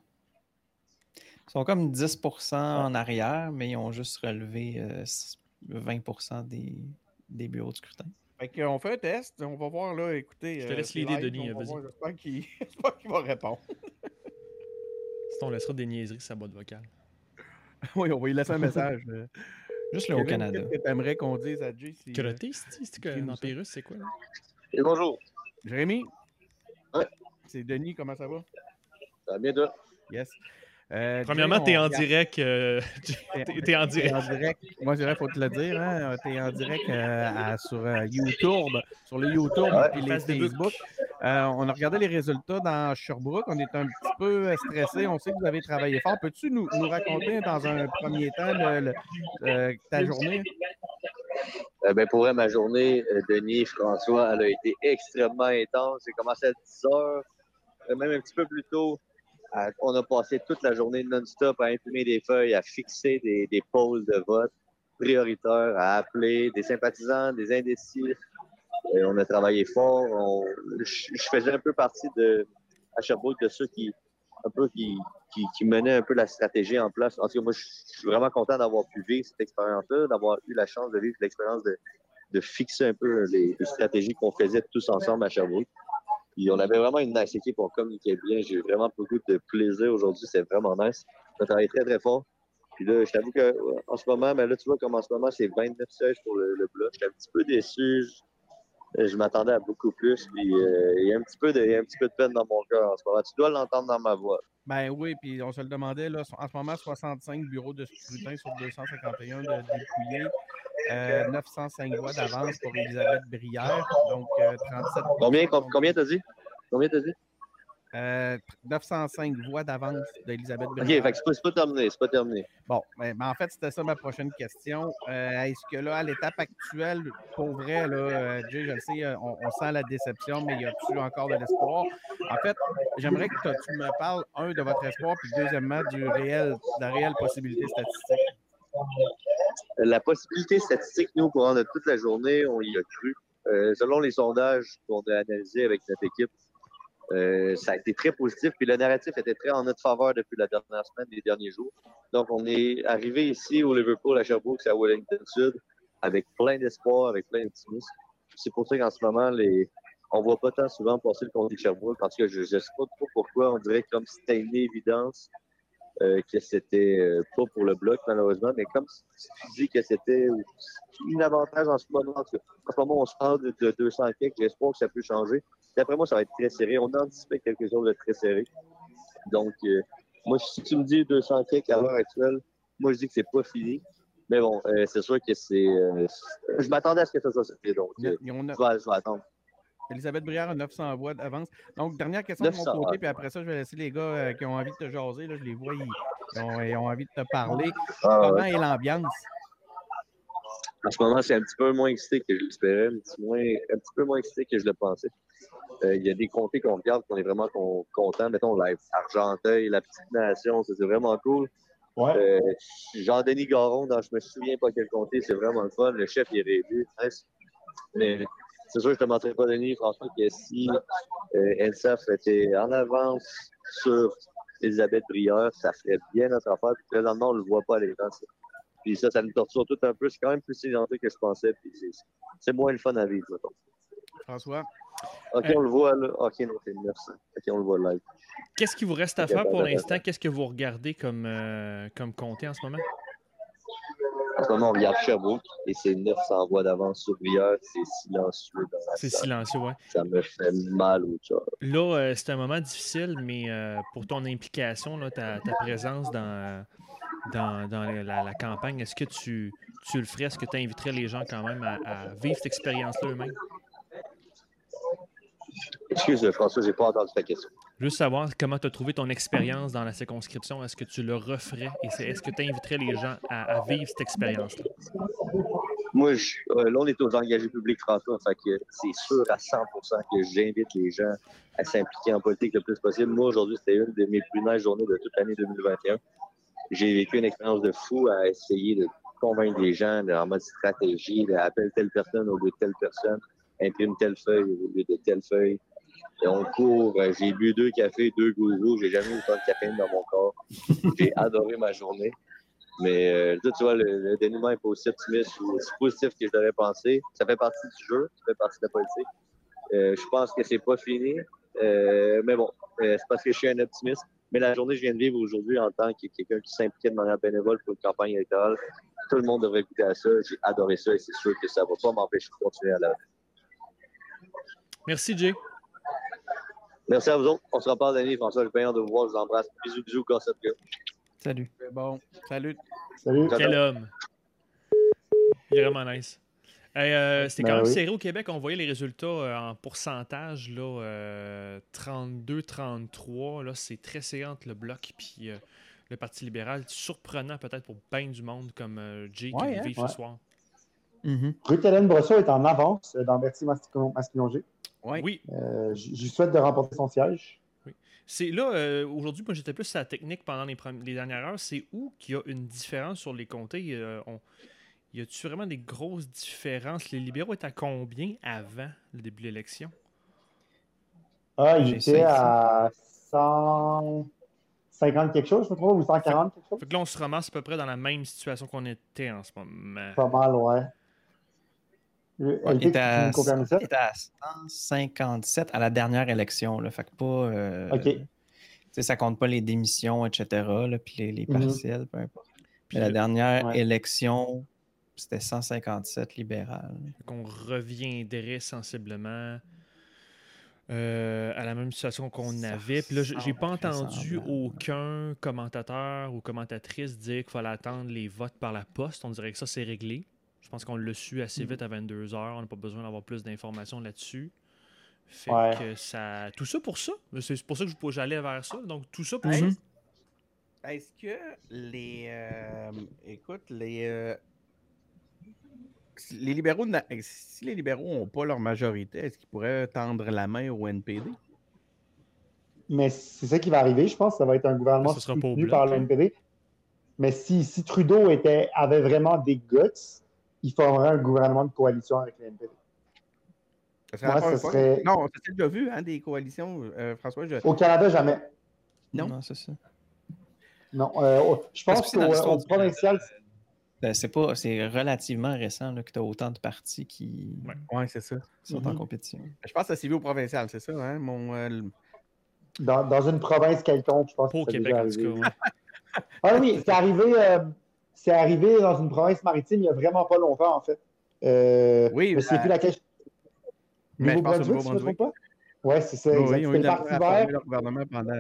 Ils sont comme 10% en arrière, mais ils ont juste relevé 20% des, des bureaux de scrutin. Fait qu'on fait un test, on va voir là, écoutez. Je te laisse l'idée, Denis, vas-y. J'espère qu'il va répondre. on laissera des niaiseries sur sa boîte vocale. oui, on va lui laisser un message. Juste là au Canada. Qu'est-ce que tu aimerais qu'on dise à Jay? Si, Crotté, c'est que dans Pérus, c'est quoi? Là? Et bonjour. Jérémy? Ouais. C'est Denis, comment ça va? Ça va bien, toi? Yes. Euh, Premièrement, tu es en direct. Euh, tu es, en direct. en direct. Moi, je dirais, faut te le dire. Hein? Tu es en direct euh, sur YouTube, sur le YouTube et les Facebook. on a regardé les résultats dans Sherbrooke. On est un petit peu stressé. On sait que vous avez travaillé fort. Peux-tu nous, nous, raconter dans un premier temps ta journée? ben pour vrai, ma journée, Denis, François, elle a été extrêmement intense. J'ai commencé à 10 heures, même un petit peu plus tôt on a passé toute la journée non-stop à imprimer des feuilles, à fixer des, des pôles de vote prioritaires, à appeler des sympathisants, des indécis. On a travaillé fort. je, faisais un peu partie de, à Sherbrooke de ceux qui, un peu qui, qui, menaient un peu la stratégie en place. En tout cas, moi, je, suis vraiment content d'avoir pu vivre cette expérience-là, d'avoir eu la chance de vivre l'expérience de, de fixer un peu les, les stratégies qu'on faisait tous ensemble à Sherbrooke on avait vraiment une nice équipe, on communiquait bien. J'ai eu vraiment beaucoup de plaisir aujourd'hui, c'est vraiment nice. On a travaillé très, très fort. Puis là, je t'avoue qu'en ce moment, mais là, tu vois comme en ce moment, c'est 29 sièges pour le, le bloc. J'étais un petit peu déçu. Je, m'attendais à beaucoup plus. Puis euh, il, y a un petit peu de, un petit peu de peine dans mon cœur en ce moment. Tu dois l'entendre dans ma voix. Ben oui, puis on se le demandait, là, en ce moment, 65 bureaux de scrutin sur 251 de dépouillés. 905 euh, voix d'avance pour Elisabeth Brière. Donc, 37 euh, Combien, combien t'as dit? Combien t'as dit? 905 euh, voix d'avance d'Elisabeth. OK, c'est pas, terminé, c'est pas terminé. Bon, ben, en fait, c'était ça ma prochaine question. Est-ce que là, à l'étape actuelle, pour vrai, là, Jay, je le sais, on, sent la déception, mais y a-t-il encore de l'espoir? En fait, j'aimerais que tu me parles, un, de votre espoir, puis deuxièmement, du réel, de la réelle possibilité statistique. La possibilité statistique, nous, au courant de toute la journée, on y a cru. Euh, selon les sondages qu'on a analysés avec notre équipe, euh, ça a été très positif. Puis le narratif était très en notre faveur depuis la dernière semaine, les derniers jours. Donc, on est arrivé ici au Liverpool, à Sherbrooke, à Wellington Sud, avec plein d'espoir, avec plein d'optimisme. C'est pour ça qu'en ce moment, les, on voit pas tant souvent passer le compte de Sherbrooke. En tout cas, je ne sais pas trop pourquoi. On dirait comme si c'était une évidence euh, que c'était euh, pas pour le bloc, malheureusement, mais comme tu dis que c'était un avantage en ce moment, en ce moment, on se parle de, 200 quelques, j'espère que ça peut changer. D'après moi, ça va être très serré. On anticipait quelque chose de très serré. Donc, euh, moi, si tu me dis 200 quelques à l'heure actuelle, moi, je dis que c'est pas fini. Mais bon, c'est sûr que c'est. je m'attendais à ce que ça soit serré, donc je, vais, attendre. Elisabeth Brière a 900 voix d'avance. Donc, dernière question de mon côté, puis après ça, je vais laisser les gars euh, qui ont envie de te jaser. Là, je les vois, ils, ont, envie de te parler. Ah, Comment est l'ambiance? En ce moment, c'est un petit peu moins excité que je l'espérais, un, petit peu moins excité que je le pensais. Euh, il y a des comtés qu'on regarde qu'on est vraiment content. Mettons, live Argenteuil, la petite nation, c'est vraiment cool. Ouais. Euh, Jean-Denis Garon, dans Je me souviens pas quel comté, c'est vraiment le fun. Le chef, il est réélu. Mais c'est sûr, je ne te mentirais pas, Denis, François, que si euh, ELSAF était en avance sur Elisabeth Brière, ça ferait bien notre affaire. Puis présentement, on ne le voit pas à l'écran. Puis ça, ça nous torture tout un peu. C'est quand même plus silencieux que je pensais. Puis c'est moins le fun à vivre, mettons. François? OK, on le voit là. OK, non, c'est 900. OK, on le voit live. Qu'est-ce qui vous reste à faire pour l'instant? Qu'est-ce que vous regardez comme, euh, comme comté en ce moment? En ce moment, on regarde Sherbrooke et c'est 900 voix d'avance sur Brière. C'est silencieux. C'est silencieux, oui. Ça me fait mal au cœur. Là, euh, c'est un moment difficile, mais euh, pour ton implication, là, ta, présence dans, dans, la, campagne, est-ce que tu, tu le ferais? Est-ce que tu inviterais les gens quand même à, vivre cette expérience-là eux-mêmes? Excuse, François, j'ai pas entendu ta question. Juste savoir comment tu as trouvé ton expérience dans la circonscription. Est-ce que tu le referais? Et est-ce que tu inviterais les gens à, vivre cette expérience-là? Moi, je, euh, là, on est aux engagés publics, François. Fait que c'est sûr à 100% que j'invite les gens à s'impliquer en politique le plus possible. Moi, aujourd'hui, c'était une de mes plus nice journées de toute l'année 2021. J'ai vécu une expérience de fou à essayer de convaincre les gens en mode stratégie, d'appeler telle personne au lieu de telle personne, imprime telle feuille au lieu de telle feuille. Et on court. Euh, j'ai bu deux cafés, deux gourous. J'ai jamais eu autant de caféine dans mon corps. J'ai adoré ma journée. Mais euh, tu vois, le, dénouement est pas aussi optimiste ou aussi positif que je l'aurais pensé. Ça fait partie du jeu, ça fait partie de la politique. Euh, je pense que c'est pas fini. mais bon, c'est parce que je suis un optimiste. Mais la journée que je viens de vivre aujourd'hui en tant que quelqu'un qui s'impliquait de manière bénévole pour une campagne électorale, tout le monde devrait goûter à ça. J'ai adoré ça et c'est sûr que ça ne va pas m'empêcher de continuer à la. Merci, Jay. Merci à vous autres. On se reparle, Denis, François. J'ai bien de vous voir. Je vous embrasse. Bisous, bisous, gossip gars. Salut. Bon, salut. Salut. Quel homme. Il est vraiment nice. Euh, c'était quand ben même serré au Québec. On voyait les résultats euh, en pourcentage, là, 32-33. Euh, c'est très serré entre le Bloc et le Parti libéral. Surprenant peut-être pour bien du monde comme Jay qui hein? vit ce soir. Mm-hmm. Ruth Hélène Brosseau est en avance dans Bertie Oui. je lui souhaite de remporter son siège. C'est là, aujourd'hui, moi j'étais plus sur la technique pendant les, les dernières heures. C'est où qu'il y a une différence sur les comtés? on y a-tu vraiment des grosses différences? Les libéraux étaient à combien avant le début de l'élection? Ah, ils étaient à 150 quelque chose, je trouve, ou 140 quelque chose. Fait que là, on se ramasse à peu près dans la même situation qu'on était en ce moment. Pas mal, ouais. Il, était à, 157 à la dernière élection. Là, fait que pas. Euh, OK. Ça compte pas les démissions, etc. Là, puis les, les mhm. partiels, peu importe. Puis la dernière élection, c'était 157 libéral. On reviendrait sensiblement euh, à la même situation qu'on avait. Puis là, j'ai pas entendu aucun commentateur ou commentatrice dire qu'il fallait attendre les votes par la poste. On dirait que ça, c'est réglé. Je pense qu'on l'a su assez vite à 22 h On n'a pas besoin d'avoir plus d'informations là-dessus. Fait que ça. Tout ça pour ça. C'est pour ça que j'allais vers ça. Donc, tout ça pour ça. Est-ce que les. Euh, écoute, les. Euh, les libéraux, si les libéraux n'ont pas leur majorité, est-ce qu'ils pourraient tendre la main au NPD? Mais c'est ça qui va arriver, je pense. Ça va être un gouvernement soutenu par le NPD. Mais si, si Trudeau était, avait vraiment des guts, il formerait un gouvernement de coalition avec le NPD. Moi, ce serait... Non, c'est déjà vu, hein, des coalitions, euh, François. Au Canada, jamais. Non, non c'est ça. Non, euh, je pense qu'au provincial, ben, c'est pas c'est relativement récent que tu as autant de partis qui, ouais. c'est ça. sont en mm-hmm. compétition. Ben, je pense que c'est au provincial, c'est ça, hein? Mon, euh, dans, dans, une province quelconque, je pense pas au Québec, en tout cas. ah oui, c'est arrivé, euh, c'est arrivé dans une province maritime il n'y a vraiment pas longtemps, en fait. Euh, oui, mais c'est plus laquelle. Nouveau-Brunswick, si je ne me trompe pas? Oui, c'est ça. Oui, c'est le Parti vert. Pendant...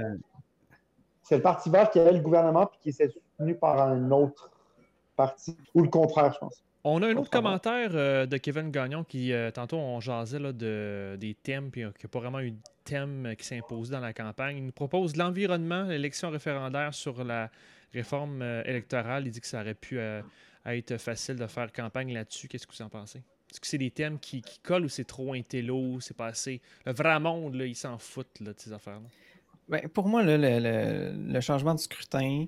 C'est le Parti vert qui avait le gouvernement puis qui s'est soutenu par un autre parti, ou le contraire, je pense. On a un autre commentaire euh, de Kevin Gagnon qui, euh, tantôt, on jasait là, de, des thèmes, puis euh, qu'il n'y a pas vraiment eu de thème qui s'impose dans la campagne. Il nous propose l'environnement, l'élection référendaire sur la réforme électorale. Il dit que ça aurait pu être facile de faire campagne là-dessus. Qu'est-ce que vous en pensez? Est-ce que c'est des thèmes qui, collent ou c'est trop intello, c'est pas assez... Le vrai monde, là, il s'en fout de ces affaires-là. Ben, pour moi, le, le, changement de scrutin,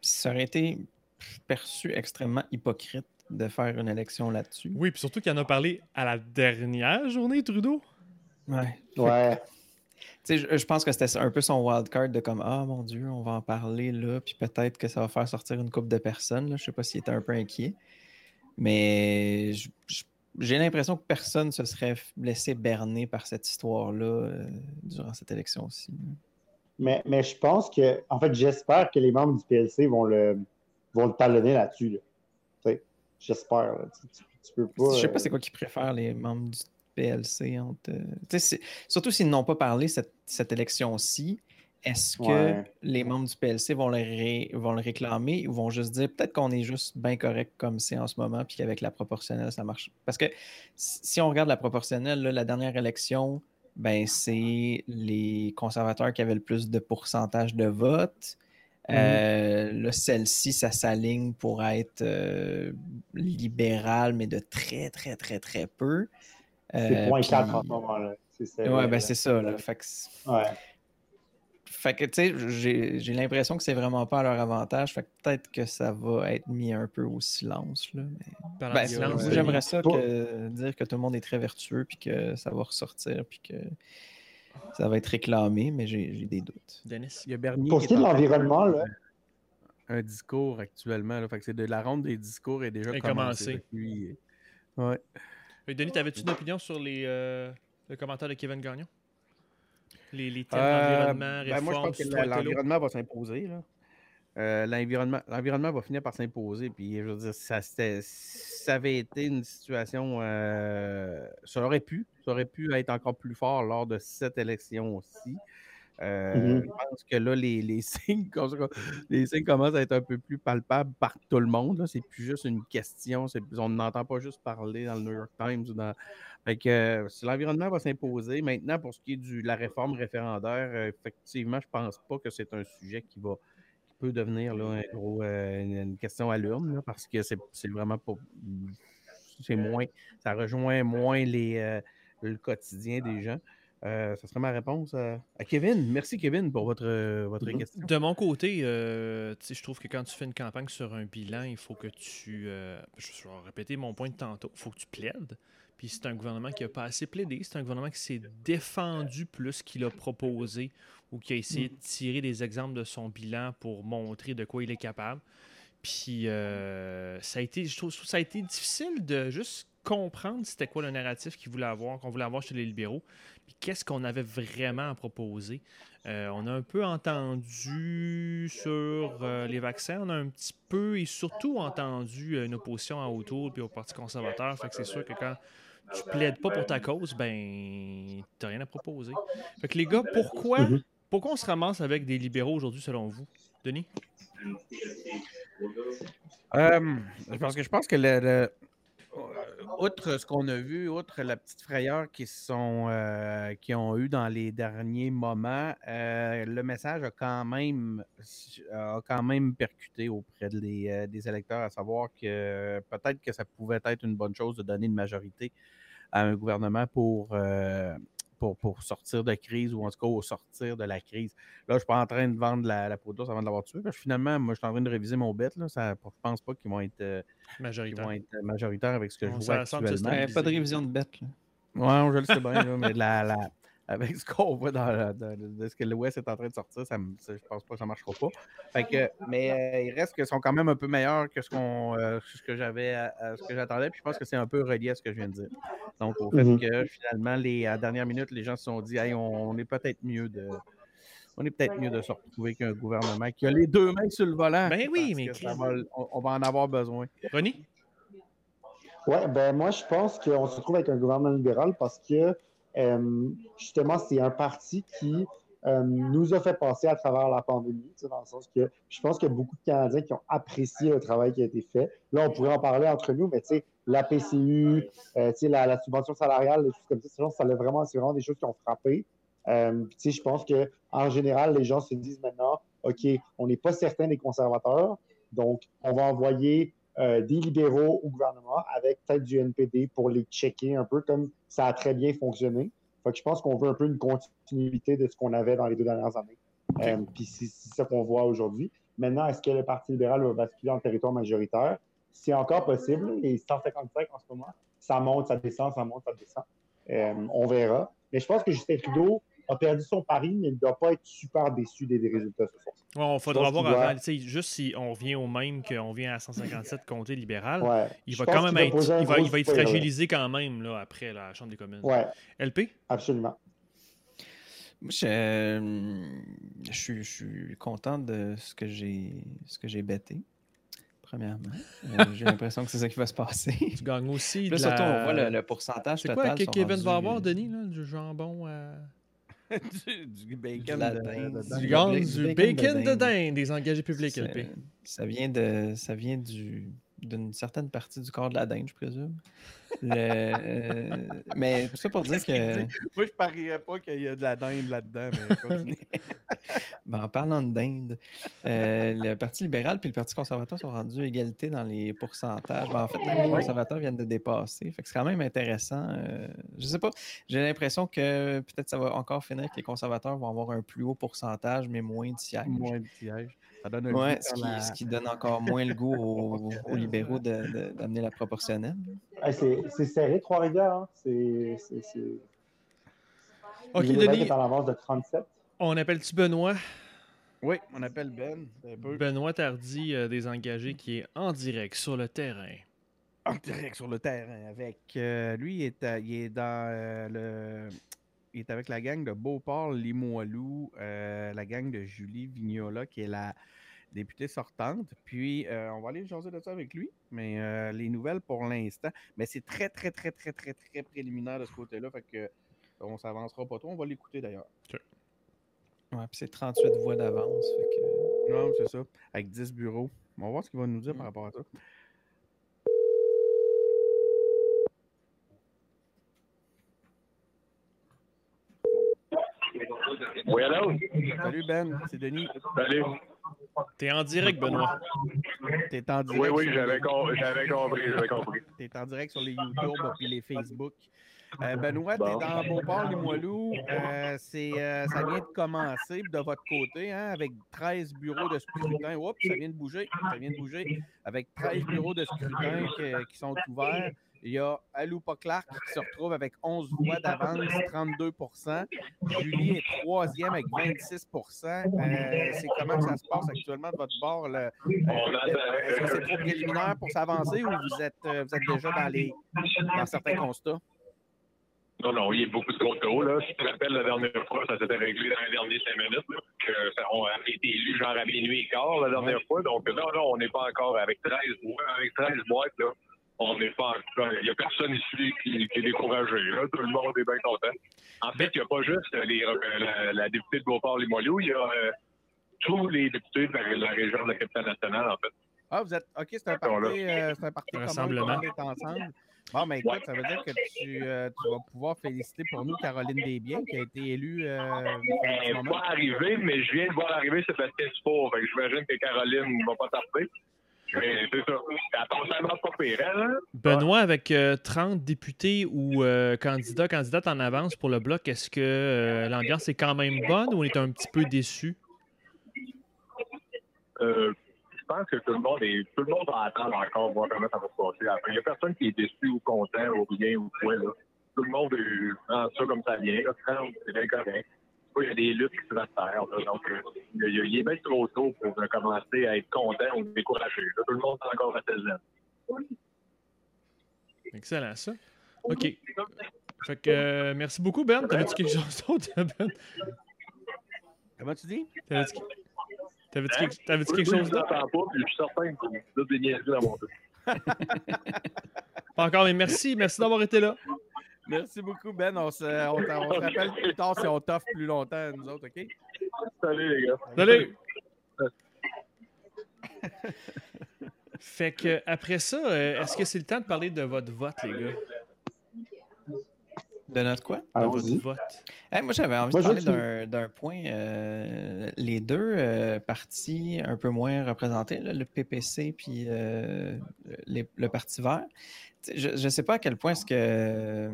ça aurait été perçu extrêmement hypocrite de faire une élection là-dessus. Oui, puis surtout qu'il en a parlé à la dernière journée, Trudeau. Ouais. Ouais. Tu sais, je, pense que c'était un peu son wildcard de comme Ah mon Dieu, on va en parler là, puis peut-être que ça va faire sortir une couple de personnes. Là. Je sais pas s'il était un peu inquiet. Mais j'ai l'impression que personne se serait laissé berner par cette histoire-là euh, durant cette élection aussi. Mais, mais je pense que, en fait, j'espère que les membres du PLC vont le, vont le talonner là-dessus. J'espère. Tu, peux pas. Je sais pas c'est quoi qu'ils préfèrent les membres du PLC. Entre... Surtout s'ils n'ont pas parlé cette, cette élection-ci. Est-ce que les membres du PLC vont le, vont le réclamer ou vont juste dire peut-être qu'on est juste bien correct comme c'est en ce moment, puis qu'avec la proportionnelle, ça marche? Parce que si on regarde la proportionnelle, la dernière élection, ben, c'est les conservateurs qui avaient le plus de pourcentage de votes. Euh, celle-ci, ça s'aligne pour être euh, libéral, mais de très, très, très, très peu. C'est 0.4 en ce moment-là. Ouais, ben c'est ça. Là. Fait que, ouais. fait que tu sais, j'ai l'impression que c'est vraiment pas à leur avantage. Fait que peut-être que ça va être mis un peu au silence. Là, mais... ben, J'aimerais ça que, dire que tout le monde est très vertueux, puis que ça va ressortir, puis que ça va être réclamé, mais j'ai des doutes. Denis? Il y a Bernier Pour ce qui est de l'environnement, Un discours actuellement. Là, fait que c'est de la ronde des discours est déjà commencé. Depuis... Ouais. Denis, t'avais-tu une opinion sur les, euh, le commentaire de Kevin Gagnon? Les, thèmes d'environnement, ben Moi, je pense que l'environnement va s'imposer. l'environnement va finir par s'imposer. Puis, je veux dire, ça, ça avait été une situation. ça aurait pu. Ça aurait pu être encore plus fort lors de cette élection aussi. Euh, mmh je pense que là, les, les, signes, les signes commencent à être un peu plus palpables par tout le monde. C'est plus juste une question. On n'entend pas juste parler dans le New York Times. Ou dans... Fait l'environnement va s'imposer. Maintenant, pour ce qui est de la réforme référendaire, euh, effectivement, je ne pense pas que c'est un sujet qui va peut devenir là, un gros, euh, une, question à l'urne parce que c'est vraiment pas. C'est moins. Ça rejoint moins les, le quotidien des gens. Euh, ça serait ma réponse à, Kevin. Merci, Kevin, pour votre, euh, votre question. De mon côté, euh, je trouve que quand tu fais une campagne sur un bilan, il faut que tu. je vais répéter mon point de tantôt. Il faut que tu plaides. Puis c'est un gouvernement qui n'a pas assez plaidé. C'est un gouvernement qui s'est défendu plus qu'il a proposé ou qui a essayé mm. de tirer des exemples de son bilan pour montrer de quoi il est capable. Puis ça a été, je trouve, ça a été difficile de juste comprendre c'était quoi le narratif qu'il voulait avoir, qu'on voulait avoir chez les libéraux qu'est-ce qu'on avait vraiment à proposer. Euh, on a un peu entendu sur euh, les vaccins, on a un petit peu et surtout entendu une opposition à autour puis au Parti conservateur. Fait que c'est sûr que quand tu plaides pas pour ta cause, ben t'as rien à proposer. Fait que les gars, pourquoi, mhm. pourquoi on se ramasse avec des libéraux aujourd'hui selon vous, Denis? Euh, parce que je pense que le, outre ce qu'on a vu, outre la petite frayeur qui sont euh, ont eu dans les derniers moments, euh, le message a quand même a quand même percuté auprès euh, des électeurs, à savoir que peut-être que ça pouvait être une bonne chose de donner une majorité à un gouvernement pour pour, sortir de crise ou en tout cas au sortir de la crise. Là, je ne suis pas en train de vendre la, la peau avant de l'avoir tué. finalement, moi, je suis en train de réviser mon bet. Là, ça, je pense pas qu'ils vont être, euh, majoritaires. avec ce que je vois actuellement. Il n'y a pas de révision de bet. Oui, je le sais bien, mais la, avec ce qu'on voit dans, de ce que l'Ouest est en train de sortir, ça, je pense pas que ça ne marchera pas. mais euh, il reste qu'ils sont quand même un peu meilleurs que ce, qu'on, euh, ce que j'avais, ce que j'attendais. Puis je pense que c'est un peu relié à ce que je viens de dire. Donc, au fait mm-hmm. que finalement, les, à la dernière minute, les gens se sont dit, on, est peut-être mieux de. On est peut-être mieux de se retrouver qu'un gouvernement qui a les deux mains sur le volant. Ben oui, mais. on, va en avoir besoin. Ronnie? Oui, ben moi, je pense qu'on se retrouve avec un gouvernement libéral parce que euh, justement, c'est un parti qui euh, nous a fait passer à travers la pandémie, dans le sens que je pense qu'il y a beaucoup de Canadiens qui ont apprécié le travail qui a été fait. Là, on pourrait en parler entre nous, mais tu sais, la PCU, euh, la, la, subvention salariale, les choses comme ça, ça vraiment, c'est vraiment des choses qui ont frappé. Euh, je pense qu'en général, les gens se disent maintenant, OK, on n'est pas certain des conservateurs, donc on va envoyer euh, des libéraux au gouvernement avec peut-être du NPD pour les checker un peu comme ça a très bien fonctionné. Fait que je pense qu'on veut un peu une continuité de ce qu'on avait dans les deux dernières années. Euh, puis c'est ça qu'on voit aujourd'hui. Maintenant, est-ce que le Parti libéral va basculer en territoire majoritaire? C'est encore possible. Les 155 en ce moment, ça monte, ça descend, ça monte, ça descend. Euh, on verra. Mais je pense que Justin Trudeau a perdu son pari, mais il ne doit pas être super déçu des, résultats ce soir. il faudra voir avant. Juste si on revient au même qu'on vient à 157 comtés libéral, il va quand même être, il va, il va être fragilisé quand même là, après la Chambre des communes. Ouais. LP? Absolument. Moi, je, je, suis content de ce que j'ai ce que j'ai bêté premièrement. Euh, j'ai l'impression que c'est ça qui va se passer. Tu gagnes aussi. Là, surtout, on voit le, pourcentage total. C'est quoi Kevin va avoir, Denis, là, du jambon à. Du, bacon de, dinde. Du, bacon, de dinde des engagés publics, LP. Ça vient, de, ça vient du, d'une certaine partie du corps de la dinde, je présume. Euh, mais tout ça pour dire que. Moi, je parierais pas qu'il y a de la dinde là-dedans, mais ben, en parlant de dinde, euh, le Parti libéral et le Parti conservateur sont rendus égalité dans les pourcentages. Ben, en fait, les conservateurs viennent de dépasser. Fait que c'est quand même intéressant. Euh, je sais pas. J'ai l'impression que peut-être ça va encore finir que les conservateurs vont avoir un plus haut pourcentage, mais moins de sièges. Moins de sièges. Ça donne un ce, qui, donne encore moins le goût aux, libéraux d'amener la proportionnelle. c'est serré, Trois-Rivières. Hein? C'est. Ok, Denis. Est en avance de 37. On appelle-tu Benoît? Oui, on appelle Ben. Benoît Tardy, euh, des engagés, qui est en direct sur le terrain. En direct sur le terrain avec. Euh, lui, il est, il est dans euh, le Il est avec la gang de Beauport Limoilou, euh, la gang de Julie Vignola, qui est la députée sortante. Puis, euh, on va aller jaser de ça avec lui. Mais euh, les nouvelles pour l'instant, mais c'est très, très, très, très, très, très préliminaire de ce côté-là. Fait que on s'avancera pas trop. On va l'écouter d'ailleurs. Ouais, puis c'est 38 voix d'avance. Que... Non, c'est ça. Avec 10 bureaux. On va voir ce qu'il va nous dire par mm. rapport à ça. Oui, allô? Salut Ben, c'est Denis. Salut. T'es en direct, Benoît. T'es en direct. Oui, oui, j'avais compris, j'avais compris. T'es en direct sur les YouTube et les Facebook. Euh, Benoît, t'es dans Beauport, Limoilou. Euh, c'est, euh, ça vient de commencer de votre côté, hein, avec 13 bureaux de scrutin. Oups, ça vient de bouger. Ça vient de bouger. Avec 13 bureaux de scrutin qui sont ouverts. Il y a Aloupa Clark qui se retrouve avec 11 voix d'avance, 32% Julie est troisième avec 26% euh, C'est comment ça se passe actuellement de votre bord? Euh, est-ce que c'est trop préliminaire pour s'avancer ou vous êtes, euh, vous êtes déjà dans, les, dans certains constats? Non, non, il y a beaucoup de contrôles. Là. Si tu te rappelles, la dernière fois, ça s'était réglé dans les dernières cinq minutes. que on a été élu genre à minuit et quart la dernière fois. Donc, non, non, on n'est pas encore avec 13 voix, avec 13 boîtes. Là on n'est pas. Il n'y a personne ici qui, est découragé. Tout le monde est bien content. En fait, il n'y a pas juste les, euh, la, députée de Beauport-Limoilou, il y a euh, tous les députés de la, région de la capitale nationale, en fait. Ah, vous êtes. OK, c'est un parti, euh, c'est un parti rassemblement. ensemble. Bon, mais écoute, ça veut dire que tu, tu, vas pouvoir féliciter pour nous Caroline Desbiens, qui a été élue. Elle n'est pas arrivée, mais je viens de voir arriver Sébastien Spour. J'imagine que Caroline ne va pas tarder. Hein? Benoît, avec 30 euh, députés ou euh, candidats, candidates en avance pour le bloc, est-ce que euh, l'ambiance est quand même bonne ou on est un petit peu déçu? je pense que tout le monde est tout le monde va attendre encore voir comment ça va se passer. il n'y a personne qui est déçu ou content ou rien ou quoi. Tout le monde prend ça comme ça vient. C'est bien correct il y a des luttes qui se faire. donc, euh, il, est bien trop tôt pour euh, commencer à être content ou découragé. tout le monde est encore à 16 ans. Excellent, ça. OK. Fait que, euh, merci beaucoup, Ben. T'avais-tu quelque chose d'autre, Ben? Comment tu dis? T'avais-tu quelque, quelque chose d'autre? Je suis certain que tu as des niaiseries dans mon Pas encore, mais merci. Merci d'avoir été là. Merci beaucoup, Ben. On se, rappelle plus tard si on t'offre plus longtemps, nous autres, OK? Salut, les gars. Salut! fait que après ça, euh, est-ce que c'est le temps de parler de votre vote, les gars? De notre quoi? De votre vote. moi, j'avais envie de parler d'un point. Euh, les deux euh, partis un peu moins représentés, le PPC puis le Parti vert, je ne sais pas à quel point est-ce que.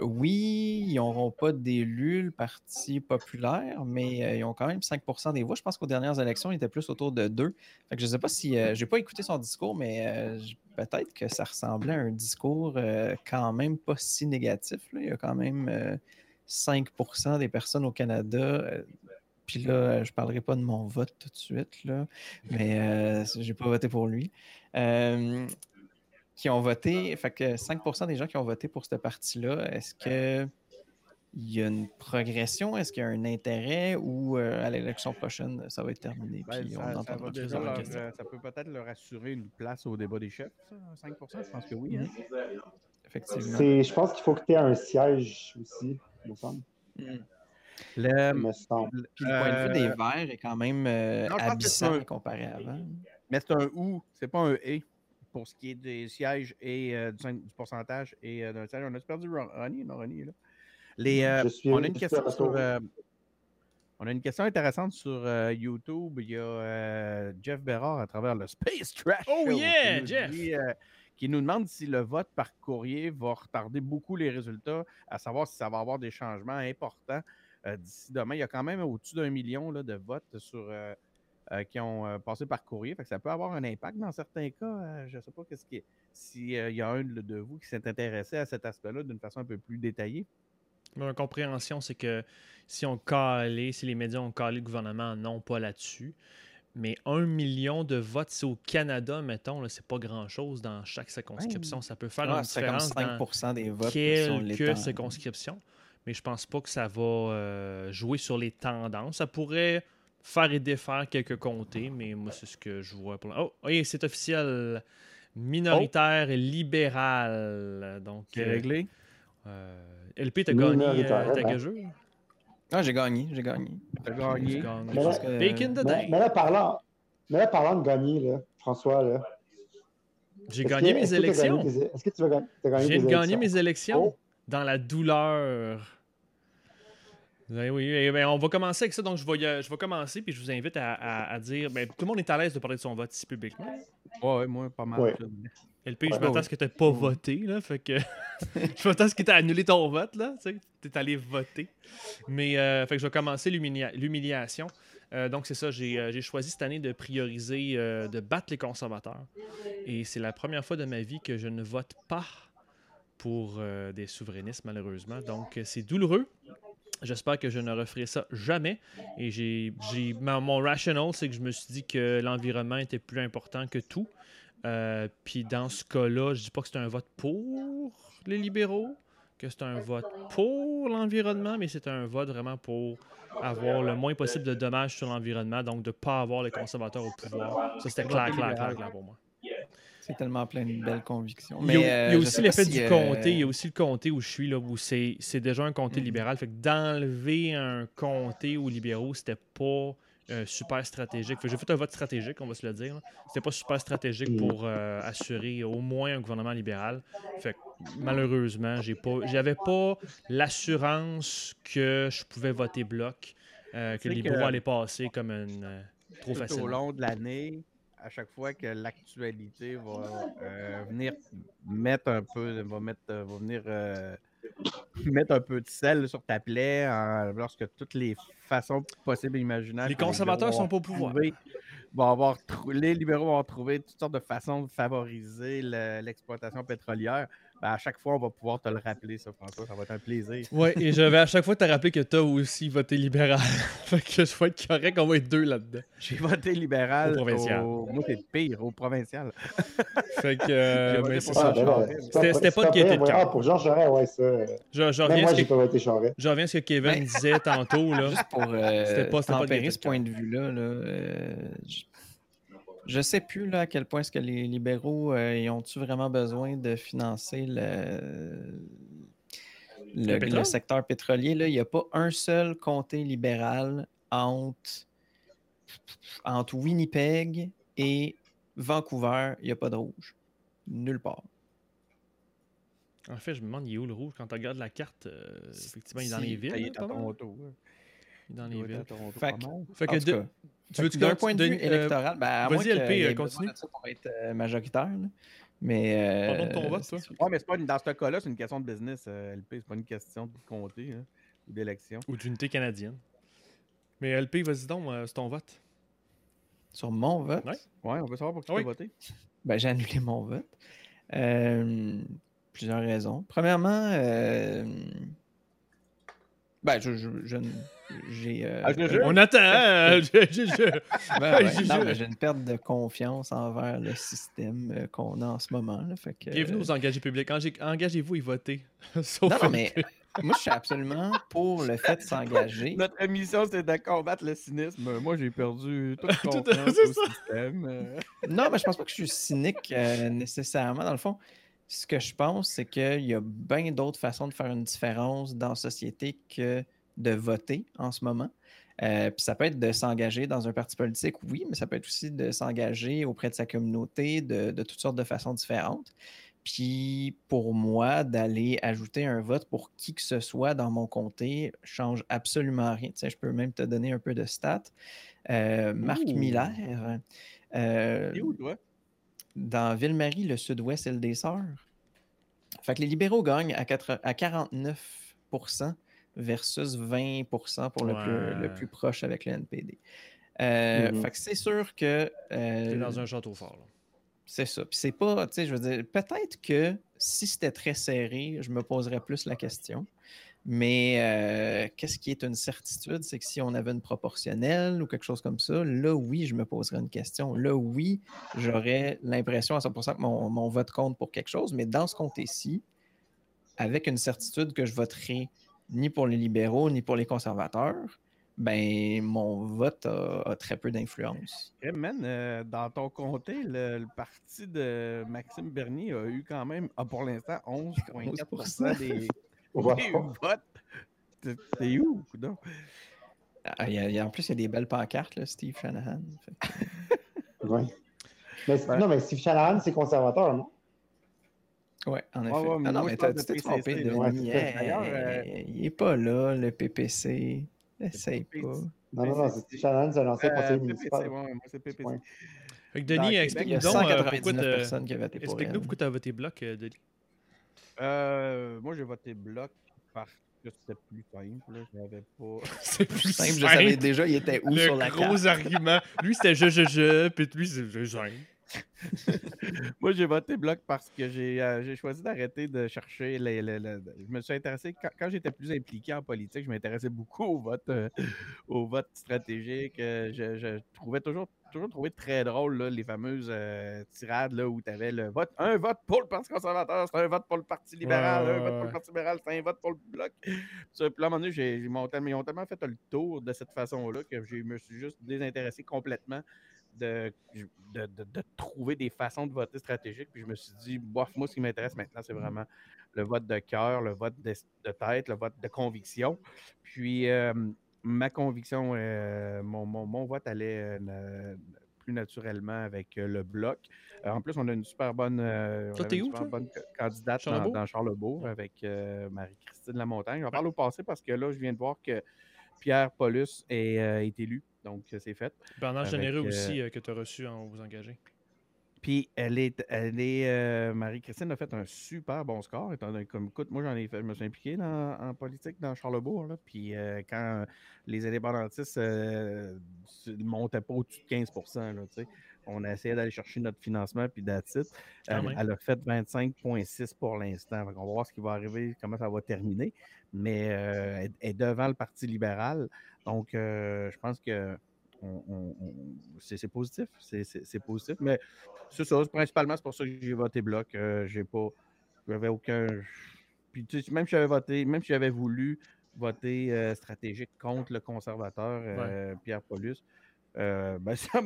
Euh, oui, ils n'auront pas d'élus, le Parti populaire, mais euh, ils ont quand même 5% des voix. Je pense qu'aux dernières élections, il était plus autour de 2. je ne sais pas si. Euh, je n'ai pas écouté son discours, mais peut-être que ça ressemblait à un discours quand même pas si négatif. Il y a quand même 5% des personnes au Canada puis là, je ne parlerai pas de mon vote tout de suite, là, mais je n'ai pas voté pour lui qui ont voté, fait que 5% des gens qui ont voté pour cette partie-là, est-ce que il y a une progression? Est-ce qu'il y a un intérêt? Ou euh, à l'élection prochaine, ça va être terminé? Ben, puis on ça, euh, ça peut peut-être leur assurer une place au débat des chefs, ça, 5% Je pense que oui. Hein? Effectivement. Je pense qu'il faut que tu aies un siège aussi, il me semble. Hmm. Le, me semble. Puis le point de vue des euh, Verts est quand même abyssal comparé à avant. Mais c'est un ou, c'est pas un et pour ce qui est des sièges et euh, du, pourcentage et euh, d'un siège. On a perdu Ronnie? Non, Ronnie est là. Les, euh, on, a une question sur, on a une question intéressante sur YouTube. Il y a Jeff Berard à travers le Space Trash. Oh yeah, Jeff! qui nous demande si le vote par courrier va retarder beaucoup les résultats, à savoir si ça va avoir des changements importants d'ici demain. Il y a quand même au-dessus d'un million là, de votes sur euh, qui ont euh, passé par courrier. Fait que ça peut avoir un impact dans certains cas. Euh, je ne sais pas qu'est-ce qui s'il y a un de vous qui s'est intéressé à cet aspect-là d'une façon un peu plus détaillée. Ma compréhension, c'est que si on calé, si les médias ont calé le gouvernement, non, pas là-dessus. Mais un million de votes, c'est au Canada, mettons, c'est pas grand-chose dans chaque circonscription. Ça peut faire ah, une différence dans des votes quelques circonscriptions. mais je pense pas que ça va jouer sur les tendances. Ça pourrait faire et défaire quelques comtés, mais moi, c'est ce que je vois pour Oh, oui, c'est officiel. Minoritaire et libéral. Donc, c'est réglé? LP, t'as gagné ta jeu? Ah, j'ai gagné, j'ai gagné. T'as gagné. Bacon the day. Mais là, parlant, mais là, parlant de gagner, là, François, là. J'ai gagné mes élections. Est-ce que tu vas gagner, as gagné J'ai gagné mes élections oh. dans la douleur. Ben oui, eh ben, on va commencer avec ça. Donc, je vais, je vais commencer, puis je vous invite à, à, dire. Ben, tout le monde est à l'aise de parler de son vote ici publiquement. Ouais, moi, pas mal. Ouais. LP, je m'attends à ce que tu n'aies pas voté, là. Fait que. je m'attends à ce que tu aies annulé ton vote, là. Tu es allé voter. Mais, euh, fait que je vais commencer l'humiliation. Euh, donc, c'est ça, j'ai euh, choisi cette année de prioriser, de battre les conservateurs. Et c'est la première fois de ma vie que je ne vote pas pour des souverainistes, malheureusement. Donc, c'est douloureux. J'espère que je ne referai ça jamais. Et j'ai, mon rational, c'est que je me suis dit que l'environnement était plus important que tout. Euh, puis dans ce cas-là, je dis pas que c'est un vote pour les libéraux, que c'est un vote pour l'environnement, mais c'est un vote vraiment pour avoir le moins possible de dommages sur l'environnement, donc de ne pas avoir les conservateurs au pouvoir. Ça, c'était clair, clair, clair, clair pour moi. C'est tellement plein de belles convictions. Mais, il y a, euh, aussi l'effet du comté. Il y a aussi le comté où je suis, là, où c'est déjà un comté mm. libéral. Fait que d'enlever un comté aux libéraux, c'était pas euh, super stratégique. J'ai fait un vote stratégique, on va se le dire. C'était pas super stratégique mm. pour euh, assurer au moins un gouvernement libéral. Fait que, malheureusement, j'ai pas, j'avais pas l'assurance que je pouvais voter bloc, que les libéraux allaient passer comme une trop facile. Au long de l'année, à chaque fois que l'actualité va euh, venir mettre un peu, va, mettre, euh, va venir euh, mettre un peu de sel sur ta plaie, lorsque toutes les façons possibles et imaginables. Les conservateurs sont pas au pouvoir. vont avoir les libéraux vont trouver toutes sortes de façons de favoriser l'exploitation pétrolière. Ben, à chaque fois, on va pouvoir te le rappeler, ça, François. Ça va être un plaisir. Oui, et je vais à chaque fois te rappeler que tu as aussi voté libéral. fait que je vais être correct, on va être deux là-dedans. J'ai voté libéral. Au provincial. Moi, c'est pire, au provincial. fait que. Euh, mais c'est ça. C'était pas de gaieté de cœur. Ah, pour Jean Charest, ouais, ça. Je, je moi, j'ai pas voté Charest. Je reviens à ce que Kevin disait tantôt. Là. Juste pour euh, pas, tempérer ce point de vue-là, là, euh, je sais plus là, à quel point est-ce que les libéraux euh, ont-ils vraiment besoin de financer le, le, secteur pétrolier. Là? Il n'y a pas un seul comté libéral entre, entre Winnipeg et Vancouver. Il n'y a pas de rouge. Nulle part. En fait, je me demande, il est où le rouge? Quand tu regardes la carte, euh, effectivement, il est dans les villes. Il est à Toronto. Dans les villes. Fait, fait que de, tu veux d'un point de vue électoral, ben, vas-y LP, continue. Ça pour être euh, majoritaire. Là. Mais. Pardon de ton vote, toi. Ouais, mais pas une, dans ce cas-là, c'est une question de business, euh, LP. C'est pas une question de comté hein, ou d'élection. Ou d'unité canadienne. Mais LP, vas-y donc, euh, c'est ton vote. Sur mon vote? Ouais, ouais on veut savoir pour qui tu as voté. Ben, j'ai annulé mon vote. plusieurs raisons. Premièrement, ben, je, je, je, j'ai. Euh, ah, on attend. Hein? Ben j'ai une perte de confiance envers le système euh, qu'on a en ce moment. Là, fait que, Bienvenue aux engagés publics. Engagez-vous et votez. non, non, mais moi, je suis absolument pour le fait de s'engager. Notre mission, c'est de combattre le cynisme. Moi, j'ai perdu toute confiance au système. Euh. non, mais je pense pas que je suis cynique nécessairement. Dans le fond, ce que je pense, c'est qu'il y a bien d'autres façons de faire une différence dans la société que de voter en ce moment. Euh, puis ça peut être de s'engager dans un parti politique, oui, mais ça peut être aussi de s'engager auprès de sa communauté de, toutes sortes de façons différentes. Puis pour moi, d'aller ajouter un vote pour qui que ce soit dans mon comté change absolument rien. Tu sais, je peux même te donner un peu de stats. Euh, Marc Miller. Euh, où, toi? Dans Ville-Marie, le sud-ouest, c'est le des Sœurs. Fait que les libéraux gagnent à, 4, à 49% versus 20% pour le, plus, proche avec le NPD. Euh, mm-hmm. Fait que c'est sûr que. Euh, dans un château fort. C'est ça. Puis c'est pas, tu sais, je veux dire, peut-être que si c'était très serré, je me poserais plus la question. Mais euh, qu'est-ce qui est une certitude? C'est que si on avait une proportionnelle ou quelque chose comme ça, là, oui, je me poserais une question. Là, oui, j'aurais l'impression à 100% que mon, mon, vote compte pour quelque chose. Mais dans ce comté-ci, avec une certitude que je voterai ni pour les libéraux, ni pour les conservateurs, ben mon vote a, très peu d'influence. Eh, euh, dans ton comté, le, parti de Maxime Bernier a eu quand même, pour l'instant, 11,4% des. C'est où, ah, en plus, il y a des belles pancartes, là, Steve Shanahan. oui. Non, mais Steve Shanahan, c'est conservateur, non? Oui, en effet. ah non, mais tu t'es trompé, de euh, Il n'est pas là, le PPC. Essaye pas. Non, non, non, c'est Shanahan, c'est un ancien euh, conseiller municipal. c'est PPC. Fait que Denis, explique-nous donc euh, pourquoi tu as voté bloc, Denis. Moi, j'ai voté bloc parce c'était plus simple. Je n'avais pas. C'est plus simple. Je savais déjà, il était où sur la carte. Le gros argument. Lui, c'était je, je, je. Puis lui, c'est je, je. Moi, j'ai voté bloc parce que j'ai euh, choisi d'arrêter de chercher les, Je me suis intéressé, quand, j'étais plus impliqué en politique, je m'intéressais beaucoup au vote, euh, au vote stratégique. Euh, je, trouvais toujours, toujours trouvé très drôle les fameuses tirades là, où tu avais le vote, un vote pour le Parti conservateur, c'est un vote pour le Parti libéral, un vote pour le Parti libéral, c'est un vote pour le bloc. Puis là, à un moment donné, ils m'ont tellement fait le tour de cette façon-là que je me suis juste désintéressé complètement de, de, trouver des façons de voter stratégique. Puis je me suis dit, bof, moi, ce qui m'intéresse maintenant, c'est vraiment le vote de cœur, le vote de, tête, le vote de conviction. Puis euh, ma conviction, euh, mon, vote allait euh, plus naturellement avec le bloc. en plus, on a une super bonne, bonne candidate dans, Charlebourg avec Marie-Christine Lamontagne. On parle au passé parce que là, je viens de voir que Pierre Paulus est élu donc, c'est fait. Bernard Généreux aussi, euh, que tu as reçu en vous engager. Puis, elle est, elle est euh, Marie-Christine a fait un super bon score. Étant comme, écoute, moi, j'en ai fait, je me suis impliqué dans, en politique dans Charlebourg. Là, puis, euh, quand les indépendantistes ne montaient pas au-dessus de 15 là, on a essayé d'aller chercher notre financement, puis d'attitude. elle a fait 25,6 pour l'instant. On va voir ce qui va arriver, comment ça va terminer. Mais elle est devant le Parti libéral. Donc, euh, je pense que c'est positif. C'est positif. Mais c'est ça. Principalement, c'est pour ça que j'ai voté bloc. Euh, j'ai pas. J'avais aucun. Puis, même si j'avais voté, même si j'avais voulu voter euh, stratégique contre le conservateur Pierre Paulus, ben, ça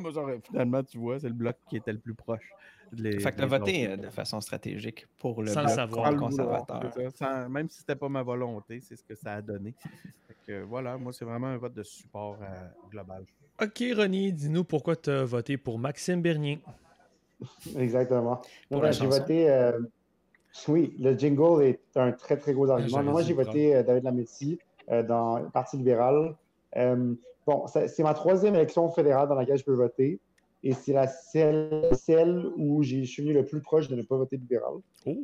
finalement, tu vois, c'est le bloc qui était le plus proche. Les, fait que tu as voté de façon stratégique pour le bloc contre le conservateur. même si c'était pas ma volonté, c'est ce que ça a donné voilà, moi, c'est vraiment un vote de support euh, global. OK, Ronnie, dis-nous pourquoi tu as voté pour Maxime Bernier. Exactement. Moi, j'ai voté. Euh, oui, le jingle est un très, très gros argument. moi, j'ai voté euh, David Lametti dans le Parti libéral. Bon, c'est ma troisième élection fédérale dans laquelle je peux voter. Et c'est la celle, où je suis venu le plus proche de ne pas voter libéral. Oh.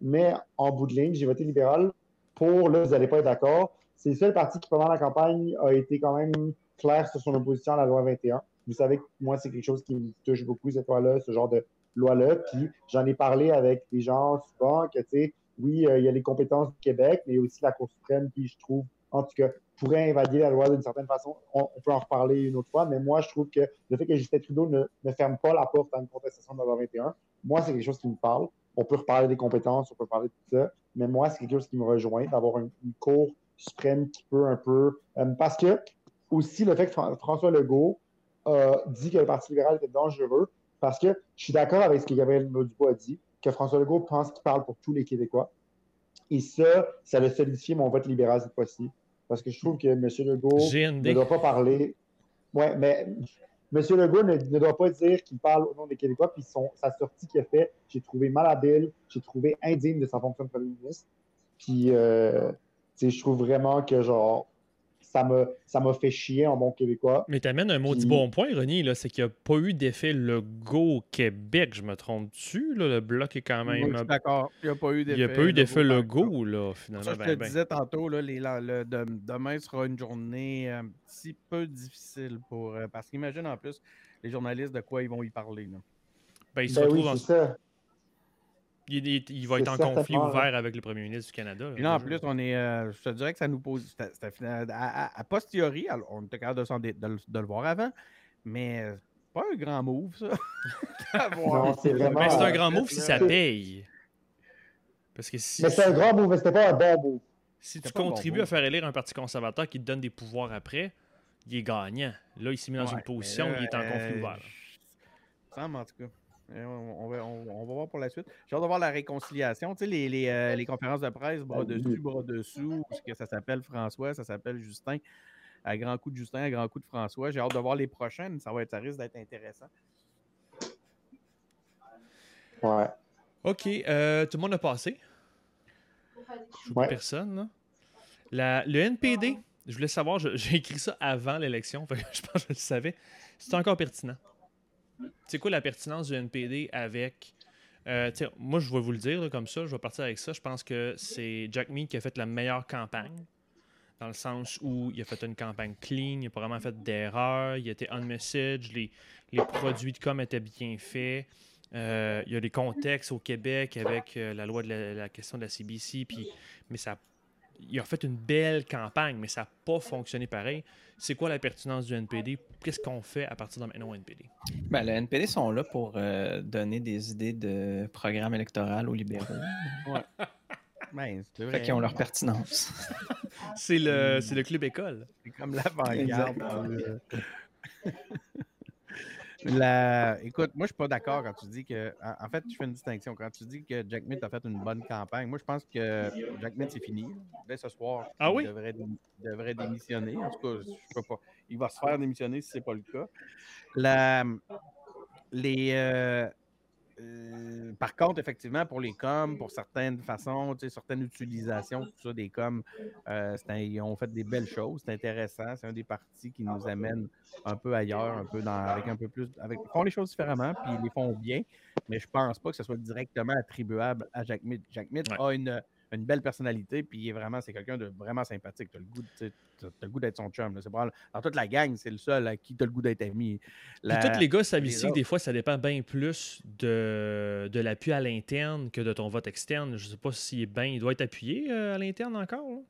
mais en bout de ligne, j'ai voté libéral pour, là, vous n'allez pas être d'accord, c'est le seul parti qui, pendant la campagne, a été quand même clair sur son opposition à la loi 21. Vous savez que moi, c'est quelque chose qui me touche beaucoup, cette loi-là, ce genre de loi-là. Puis j'en ai parlé avec des gens souvent que, tu sais, oui, euh, il y a les compétences du Québec, mais aussi la Cour suprême qui, je trouve, en tout cas, pourrait invader la loi d'une certaine façon. On, peut en reparler une autre fois, mais moi, je trouve que le fait que Justin Trudeau ne, ne ferme pas la porte à une contestation de la loi 21, moi, c'est quelque chose qui me parle. On peut reparler des compétences, on peut parler de tout ça, mais moi, c'est quelque chose qui me rejoint, d'avoir une, cour suprême qui peut un peu. Euh, parce que aussi le fait que François Legault a dit que le Parti libéral était dangereux, parce que je suis d'accord avec ce que Gabriel Dubois a dit, que François Legault pense qu'il parle pour tous les Québécois. Et ça, ça a solidifié mon vote libéral cette fois-ci. Parce que je trouve que M. Legault ne doit pas parler. Ouais, mais M. Legault ne, doit pas dire qu'il parle au nom des Québécois. Puis son, sa sortie qu'il a faite, j'ai trouvé malhabile, j'ai trouvé indigne de sa fonction de premier ministre. Puis euh, je trouve vraiment que genre ça m'a, ça m'a fait chier en bon québécois. Mais tu amènes un maudit bon point, René, là, c'est qu'il n'y a pas eu d'effet Legault au Québec, je me trompe dessus, le bloc est quand même... d'accord, il n'y a pas eu d'effet Il n'y a pas eu d'effet Legault, là, finalement. Ça, je te ben, ben. disais tantôt, là, les, le, demain sera une journée un petit peu difficile pour... Euh, parce qu'imagine en plus, les journalistes, de quoi ils vont y parler, là. Ben, ils se ben retrouvent en... ça. Il, va être en conflit ouvert avec le premier ministre du Canada. en plus, on est, euh, je te dirais que ça nous pose. à, posteriori, on était capable de, de, le voir avant, mais euh, pas un grand move, ça. c'est un grand move si ça paye. Parce que si... Mais c'est un grand move, mais c'était pas un bon move. Si tu contribues à faire élire un parti conservateur qui te donne des pouvoirs après, il est gagnant. Là, il s'est mis dans une position où il est en conflit ouvert. Ça en tout cas. On va, on, va, voir pour la suite. J'ai hâte de voir la réconciliation. Tu sais, les, les, euh, les conférences de presse, bras ah dessus, bras dessous, ce que ça s'appelle François, ça s'appelle Justin. À grand coup de Justin, à grand coup de François. J'ai hâte de voir les prochaines. Ça, va être, ça risque d'être intéressant. Ouais. OK. Euh, tout le monde a passé? Ouais. Personne, là. le NPD, je voulais savoir, j'ai écrit ça avant l'élection, je pense que je le savais. C'est encore pertinent. C'est quoi la pertinence du NPD avec. Euh, moi, je vais vous le dire comme ça, je vais partir avec ça. Je pense que c'est Jack Mead qui a fait la meilleure campagne, dans le sens où il a fait une campagne clean, il n'a pas vraiment fait d'erreur, il était on message, les, les produits de com étaient bien faits. Euh, il y a des contextes au Québec avec euh, la loi de la, question de la CBC, puis, mais ça, il a fait une belle campagne, mais ça n'a pas fonctionné pareil. C'est quoi la pertinence du NPD? Qu'est-ce qu'on fait à partir de maintenant au NPD? Ben, le NPD sont là pour euh, donner des idées de programme électoral aux libéraux. ouais. Ben, c'est fait qu'ils ont leur pertinence. c'est le, le club école. C'est comme l'avant-garde. La... Écoute, moi, je suis pas d'accord quand tu dis que. En fait, je fais une distinction. Quand tu dis que Jack Mitt a fait une bonne campagne, moi, je pense que Jack Mitt, c'est fini. Dès ce soir, ah il devrait, démissionner. En tout cas, je peux pas. Il va se faire démissionner si ce n'est pas le cas. La... Les. Euh, euh, par contre, effectivement, pour les coms, pour certaines façons, certaines utilisations, tout ça, des coms, euh, ils ont fait des belles choses. C'est intéressant. C'est un des partis qui nous amène un peu ailleurs, un peu dans, avec un peu plus. Avec, ils font les choses différemment, puis ils les font bien, mais je pense pas que ce soit directement attribuable à Jack Mitt. Jack Mitt a une une belle personnalité, puis il est vraiment, c'est quelqu'un de vraiment sympathique. Tu as le goût, le goût d'être son chum. C'est dans toute la gang, c'est le seul à qui tu as le goût d'être ami. tous les gars savent ici que des fois, ça dépend bien plus de, de l'appui à l'interne que de ton vote externe. Je ne sais pas s'il est bien. Il doit être appuyé euh, à l'interne encore.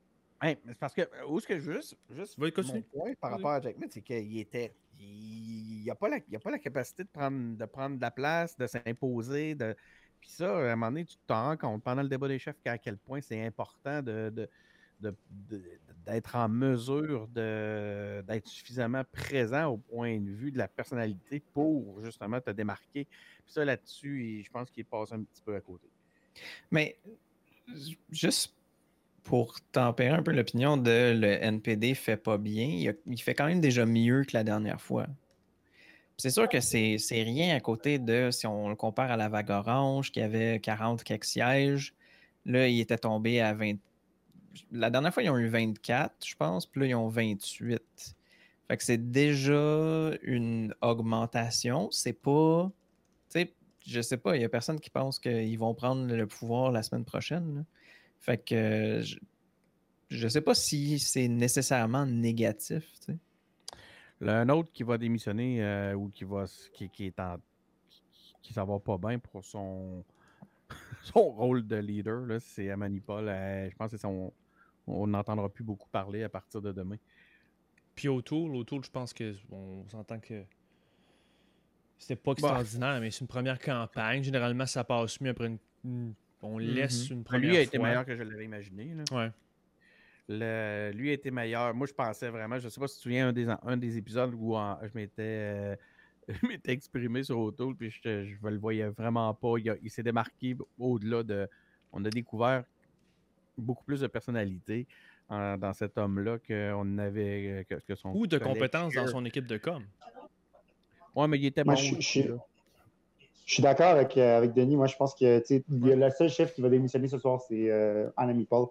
Oui, c'est parce que où est-ce que juste, juste mon point par rapport à Jack Mitt, c'est qu'il était. Il n'a pas, la, a pas la capacité de prendre, de prendre de la place, de s'imposer, de puis ça, à un moment donné, tu te rends compte pendant le débat des chefs à quel point c'est important d'être en mesure d'être suffisamment présent au point de vue de la personnalité pour justement te démarquer. Puis ça, là-dessus, je pense qu'il passe un petit peu à côté. Mais juste pour tempérer un peu l'opinion de le NPD fait pas bien, il, fait quand même déjà mieux que la dernière fois. C'est sûr que c'est rien à côté de, si on le compare à la vague orange, qui avait 40 quelques sièges, là, il était tombé à 20. La dernière fois, ils ont eu 24, je pense, puis là, ils ont 28. Fait que c'est déjà une augmentation. C'est pas. Tu sais, je sais pas, il y a personne qui pense qu'ils vont prendre le pouvoir la semaine prochaine. Fait que je, je sais pas si c'est nécessairement négatif. Tu sais un autre qui va démissionner euh, ou qui va qui, qui est en qui, s'en va pas bien pour son son rôle de leader, c'est Amanipol. Euh, je pense que son, on n'entendra plus beaucoup parler à partir de demain. Puis O'Toole, O'Toole, je pense que on s'entend que c'était pas bah. extraordinaire, mais c'est une première campagne. Généralement, ça passe mieux après une. on laisse mm-hmm. une première. Lui a été meilleur que je l'avais imaginé. Là. Ouais lui a été meilleur. Moi, je pensais vraiment, je ne sais pas si tu te souviens, un des, un des épisodes où je m'étais euh, exprimé sur Auto, puis je ne le voyais vraiment pas. Il, s'est démarqué au-delà de. On a découvert beaucoup plus de personnalité dans cet homme-là qu'on avait que, son. Ou de compétences dans son équipe de com. Oui, mais il était bon. Je, je, suis d'accord avec, euh, avec Denis. Moi, je pense que le seul chef qui va démissionner ce soir, c'est euh, Anami Paul.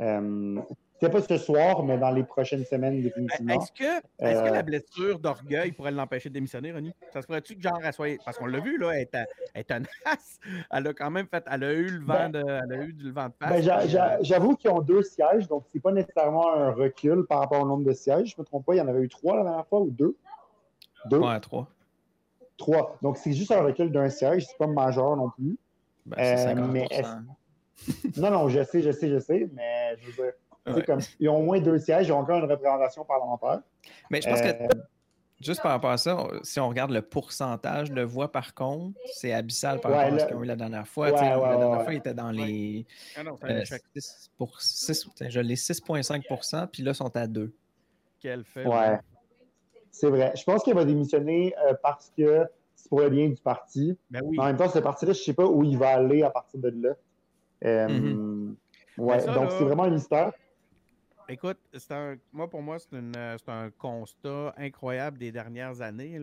Euh, c'est pas ce soir, mais dans les prochaines semaines, définitivement. Est-ce que, est que, la euh, blessure d'orgueil pourrait l'empêcher de démissionner, Ronnie? Ça se pourrait-tu que genre, elle soit. Parce qu'on l'a vu, là, elle est, elle tenace. Elle a quand même fait. Elle a eu le vent, ben, de, elle a eu du vent de face. Ben, j'avoue qu'ils ont deux sièges, donc c'est pas nécessairement un recul par rapport au nombre de sièges. Je me trompe pas, il y en avait eu trois la dernière fois ou deux? Deux? Ouais, trois. Trois. Donc c'est juste un recul d'un siège, c'est pas majeur non plus. Ben, euh, mais non, non, je sais, je sais, je sais, mais je veux dire ils ont au moins deux sièges, ils ont encore une représentation parlementaire. Mais je pense que. Euh, Juste par rapport à ça, si on regarde le pourcentage de voix par contre, c'est abyssal par rapport à ce qu'on a eu la dernière fois. la dernière fois, il était dans les. Ah non, euh, 6 pour 6, je l'ai 6,5% puis là, ils sont à 2. Quel fait. Ouais. C'est vrai. Je pense qu'il va démissionner euh, parce que c'est pour le bien du parti. Ben oui. En même temps, ce parti-là, je ne sais pas où il va aller à partir de là. Euh, mm-hmm. Ouais, donc c'est vraiment un mystère. Écoute, un, moi, pour moi, euh, c'est un constat incroyable des dernières années.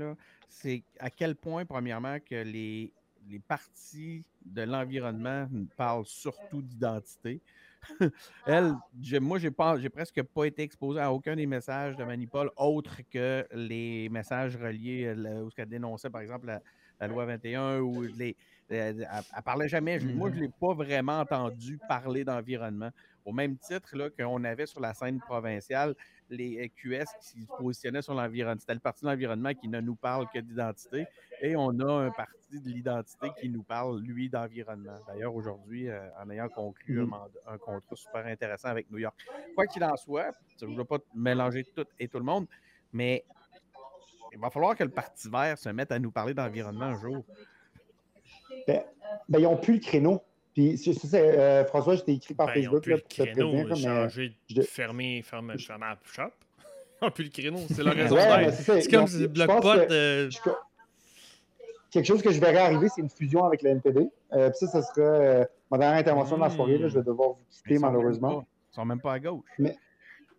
C'est à quel point, premièrement, que les, les partis de l'environnement parlent surtout d'identité. Elle, moi, j'ai pas, j'ai presque pas été exposé à aucun des messages de Manipole autre que les messages reliés euh, où ce qu'elle dénonçait, par exemple, la, loi 21 ou les. Euh, elle, elle, parlait jamais. Moi, je ne l'ai pas vraiment entendu parler d'environnement. Au même titre qu'on avait sur la scène provinciale les QS qui se positionnaient sur l'environnement. C'était le Parti de l'environnement qui ne nous parle que d'identité. Et on a un parti de l'identité qui nous parle, lui, d'environnement. D'ailleurs, aujourd'hui, euh, en ayant conclu un, mm-hmm. un, contrat super intéressant avec New York. Quoi qu'il en soit, je ne veux pas mélanger tout et tout le monde, mais il va falloir que le Parti vert se mette à nous parler d'environnement un jour. Ben, ben ils n'ont plus le créneau. Puis, euh, François, je t'ai écrit par ben, Facebook là, pour te prévenir. Mais de fermer, fermer, fermer la shop. Ils n'ont plus le créneau, c'est la raison ouais, C'est comme si Blockpot. Euh... Quelque chose que je verrais arriver, c'est une fusion avec la NPD. Euh, puis ça, ça sera euh, ma dernière intervention de la soirée. Là, je vais devoir vous quitter, malheureusement. Ils ne sont même pas à gauche. Mais,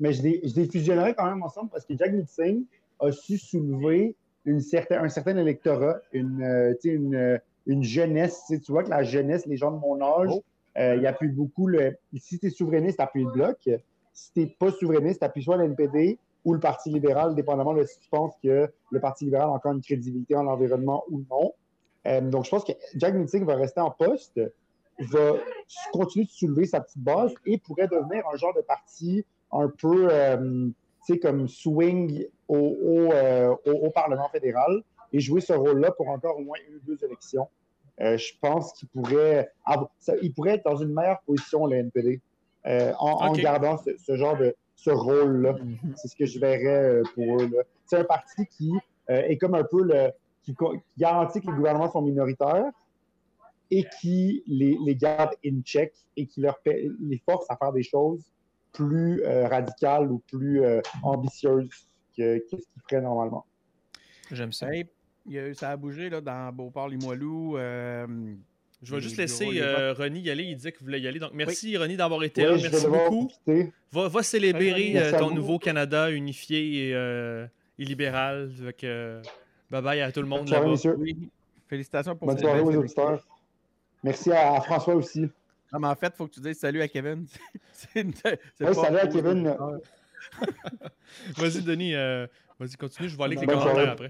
mais je, les, je les fusionnerai quand même ensemble parce que Jack Singh a su soulever une certain, un certain électorat, une, euh, une, une jeunesse. Tu vois que la jeunesse, les gens de mon âge, oh. euh, il appuient beaucoup le. Si tu es souverainiste, appuie le bloc. Si tu n'es pas souverainiste, appuie soit l'NPD ou le Parti libéral, dépendamment de si tu penses que le Parti libéral a encore une crédibilité en l'environnement ou non. Euh, donc, je pense que Jack Meeting va rester en poste, va continuer de soulever sa petite base et pourrait devenir un genre de parti un peu, euh, tu sais, comme swing au, au, au Parlement fédéral et jouer ce rôle-là pour encore au moins une ou deux élections. Euh, je pense qu'il pourrait, il pourrait être dans une meilleure position, le NPD, euh, en, gardant ce, genre de ce rôle-là. Mhm. C'est ce que je verrais euh, pour eux. C'est un parti qui est comme un peu le. Qui, garantit que les gouvernements sont minoritaires et qui les, les garde in check et qui leur les force à faire des choses plus radicales ou plus ambitieuses que, ce qu'ils feraient normalement. J'aime ça ça a bougé là, dans Beauport-Limoilou. Euh, je vais juste laisser euh, Ronnie y aller. Il disait qu'il voulait y aller. Donc, merci Ronnie d'avoir été là. Merci beaucoup. Va, va, célébrer euh, ton nouveau Canada unifié et, libéral. bye bye à tout le monde là-bas. Félicitations pour Bonne soirée aux auditeurs. Merci à, François aussi. Mais en fait, il faut que tu dises salut à Kevin. oui, salut à Kevin. Vas-y, Denis. Vas-y, continue. Je vais aller avec les commentaires après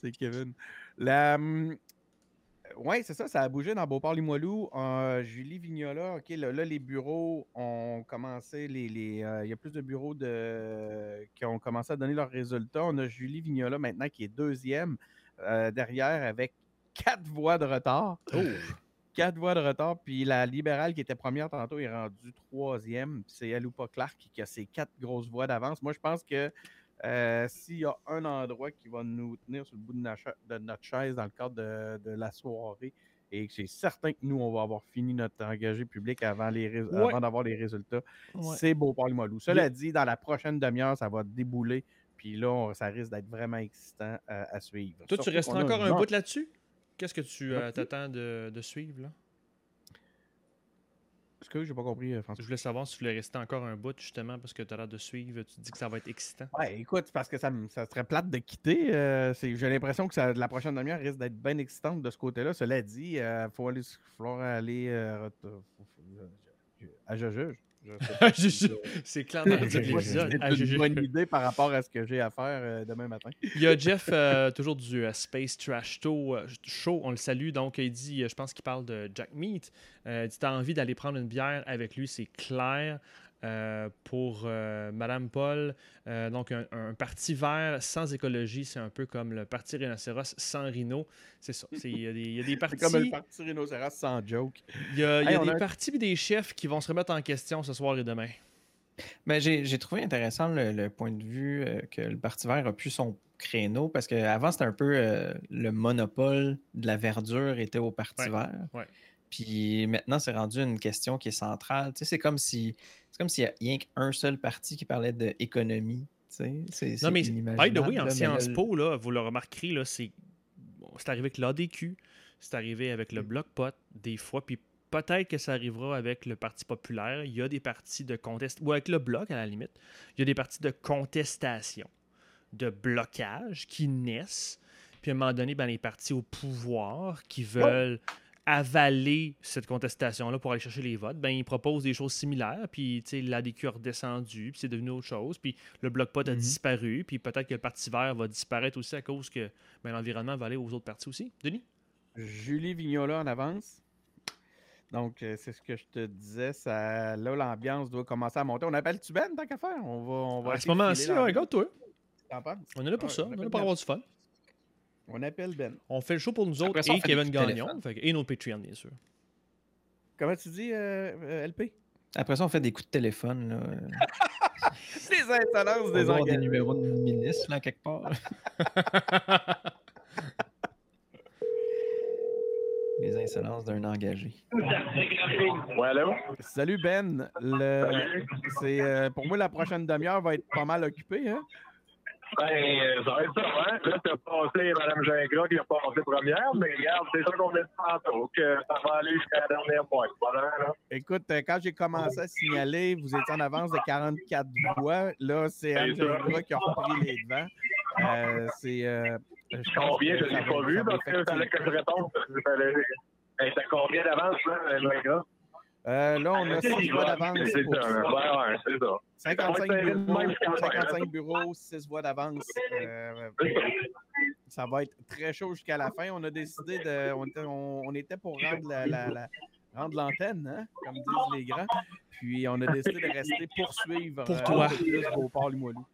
c'est Kevin. La, hum, oui, c'est ça, ça a bougé dans Beauport-Limoilou. Euh, Julie Vignola, OK, là, les bureaux ont commencé, les, euh, il y a plus de bureaux de, qui ont commencé à donner leurs résultats. On a Julie Vignola maintenant qui est deuxième euh, derrière avec quatre voix de retard. Oh! Quatre voix de retard. Puis la libérale qui était première tantôt est rendue troisième. C'est Aloupa Clark qui a ses quatre grosses voix d'avance. Moi, je pense que euh, s'il y a un endroit qui va nous tenir sur le bout de, notre chaise dans le cadre de, la soirée, et c'est certain que nous, on va avoir fini notre engagé public avant, d'avoir les résultats, c'est Beauport-Limoilou. Cela dit, dans la prochaine demi-heure, ça va débouler, puis là, ça risque d'être vraiment excitant à suivre. Toi, tu restes encore un bout là-dessus? Qu'est-ce que tu euh, t'attends de, de, suivre? Là? Ce que j'ai pas compris, euh, François? Je voulais savoir si tu voulais rester encore un bout, justement, parce que tu as l'air de suivre. Tu dis que ça va être excitant. Ouais, écoute, parce que ça, ça serait plate de quitter. Euh, j'ai l'impression que ça, la prochaine demi-heure risque d'être bien excitante de ce côté-là. Cela dit, il euh, faut aller, falloir aller à Juge. C'est clair dans. J'ai une bonne idée par rapport à ce que j'ai à faire euh, demain matin. Il y a Jeff, euh, toujours du euh, Space Trash Show, on le salue. Donc, il dit, je pense qu'il parle de Jack Meat. il dit, t'as envie d'aller prendre une bière avec lui, c'est clair. Euh, pour euh, Madame Paul. Euh, donc, un, parti vert sans écologie, c'est un peu comme le parti rhinocéros sans rhino. C'est ça. Il y, a des partis. comme le parti rhinocéros sans joke. Il y a, des partis et des chefs qui vont se remettre en question ce soir et demain. Ben, j'ai trouvé intéressant le, point de vue euh, que le Parti vert a pu son créneau parce qu'avant, c'était un peu euh, le monopole de la verdure était au Parti vert. Puis maintenant, c'est rendu une question qui est centrale. Tu sais, c'est comme si c'est comme s'il y a rien qu'un seul parti qui parlait d'économie. Sais, non, mais by the way, en Sciences Po, là, vous le remarquerez, c'est arrivé avec l'ADQ, c'est arrivé avec le Bloc Pot, des fois, puis peut-être que ça arrivera avec le Parti populaire. Il y a des partis de contestation, ou avec le Bloc à la limite, il y a des partis de contestation, de blocage qui naissent. Puis à un moment donné, ben, les partis au pouvoir qui veulent avaler cette contestation-là pour aller chercher les votes, ben, ils proposent des choses similaires, puis l'ADQ a redescendu, puis c'est devenu autre chose, puis le bloc pot a mhm. disparu, puis peut-être que le Parti vert va disparaître aussi à cause que ben, l'environnement va aller aux autres partis aussi. Denis? Julie Vignola en avance. Donc, euh, c'est ce que je te disais. Ça, là, l'ambiance doit commencer à monter. On appelle tu Ben, tant qu'à faire. On va, on va à ce moment-ci, regarde-toi. On est là pour ça. On est là pour avoir du fun. On appelle Ben. On fait le show pour nous autres et Kevin Gagnon. et nos Patreon, bien sûr. Comment tu dis, euh, LP? Après ça, on fait des coups de téléphone. Là. des insolences des engagés. des numéros de ministre, là, quelque part. Les insolences d'un engagé. Salut Ben. Le... C'est, euh, pour moi, la prochaine demi-heure va être pas mal occupée. Hein? Ben, ça va être ça, hein? Là, tu as passé Mme Gingras qui a passé première, mais regarde, c'est ça qu'on est tantôt, que ça va aller jusqu'à la dernière pointe. Voilà, là. Écoute, euh, quand j'ai commencé à signaler, vous étiez en avance de 44 voix. Là, c'est Mme Gingras qui a repris les devants. Euh, c'est. Euh, combien? je ne l'ai pas vu parce que fallait que je réponde. T'as combien d'avance, là, Gingras? Euh, là, on a 6 voix d'avance. C'est ça. c'est ça. 55 bureaux, 55 bureaux 6 voix d'avance. Euh, ça va être très chaud jusqu'à la fin. On a décidé de. On était, on, était pour rendre la, la, rendre l'antenne, hein, comme disent les grands. Puis on a décidé de rester poursuivre pour toi. Euh, plus au port Limoilou.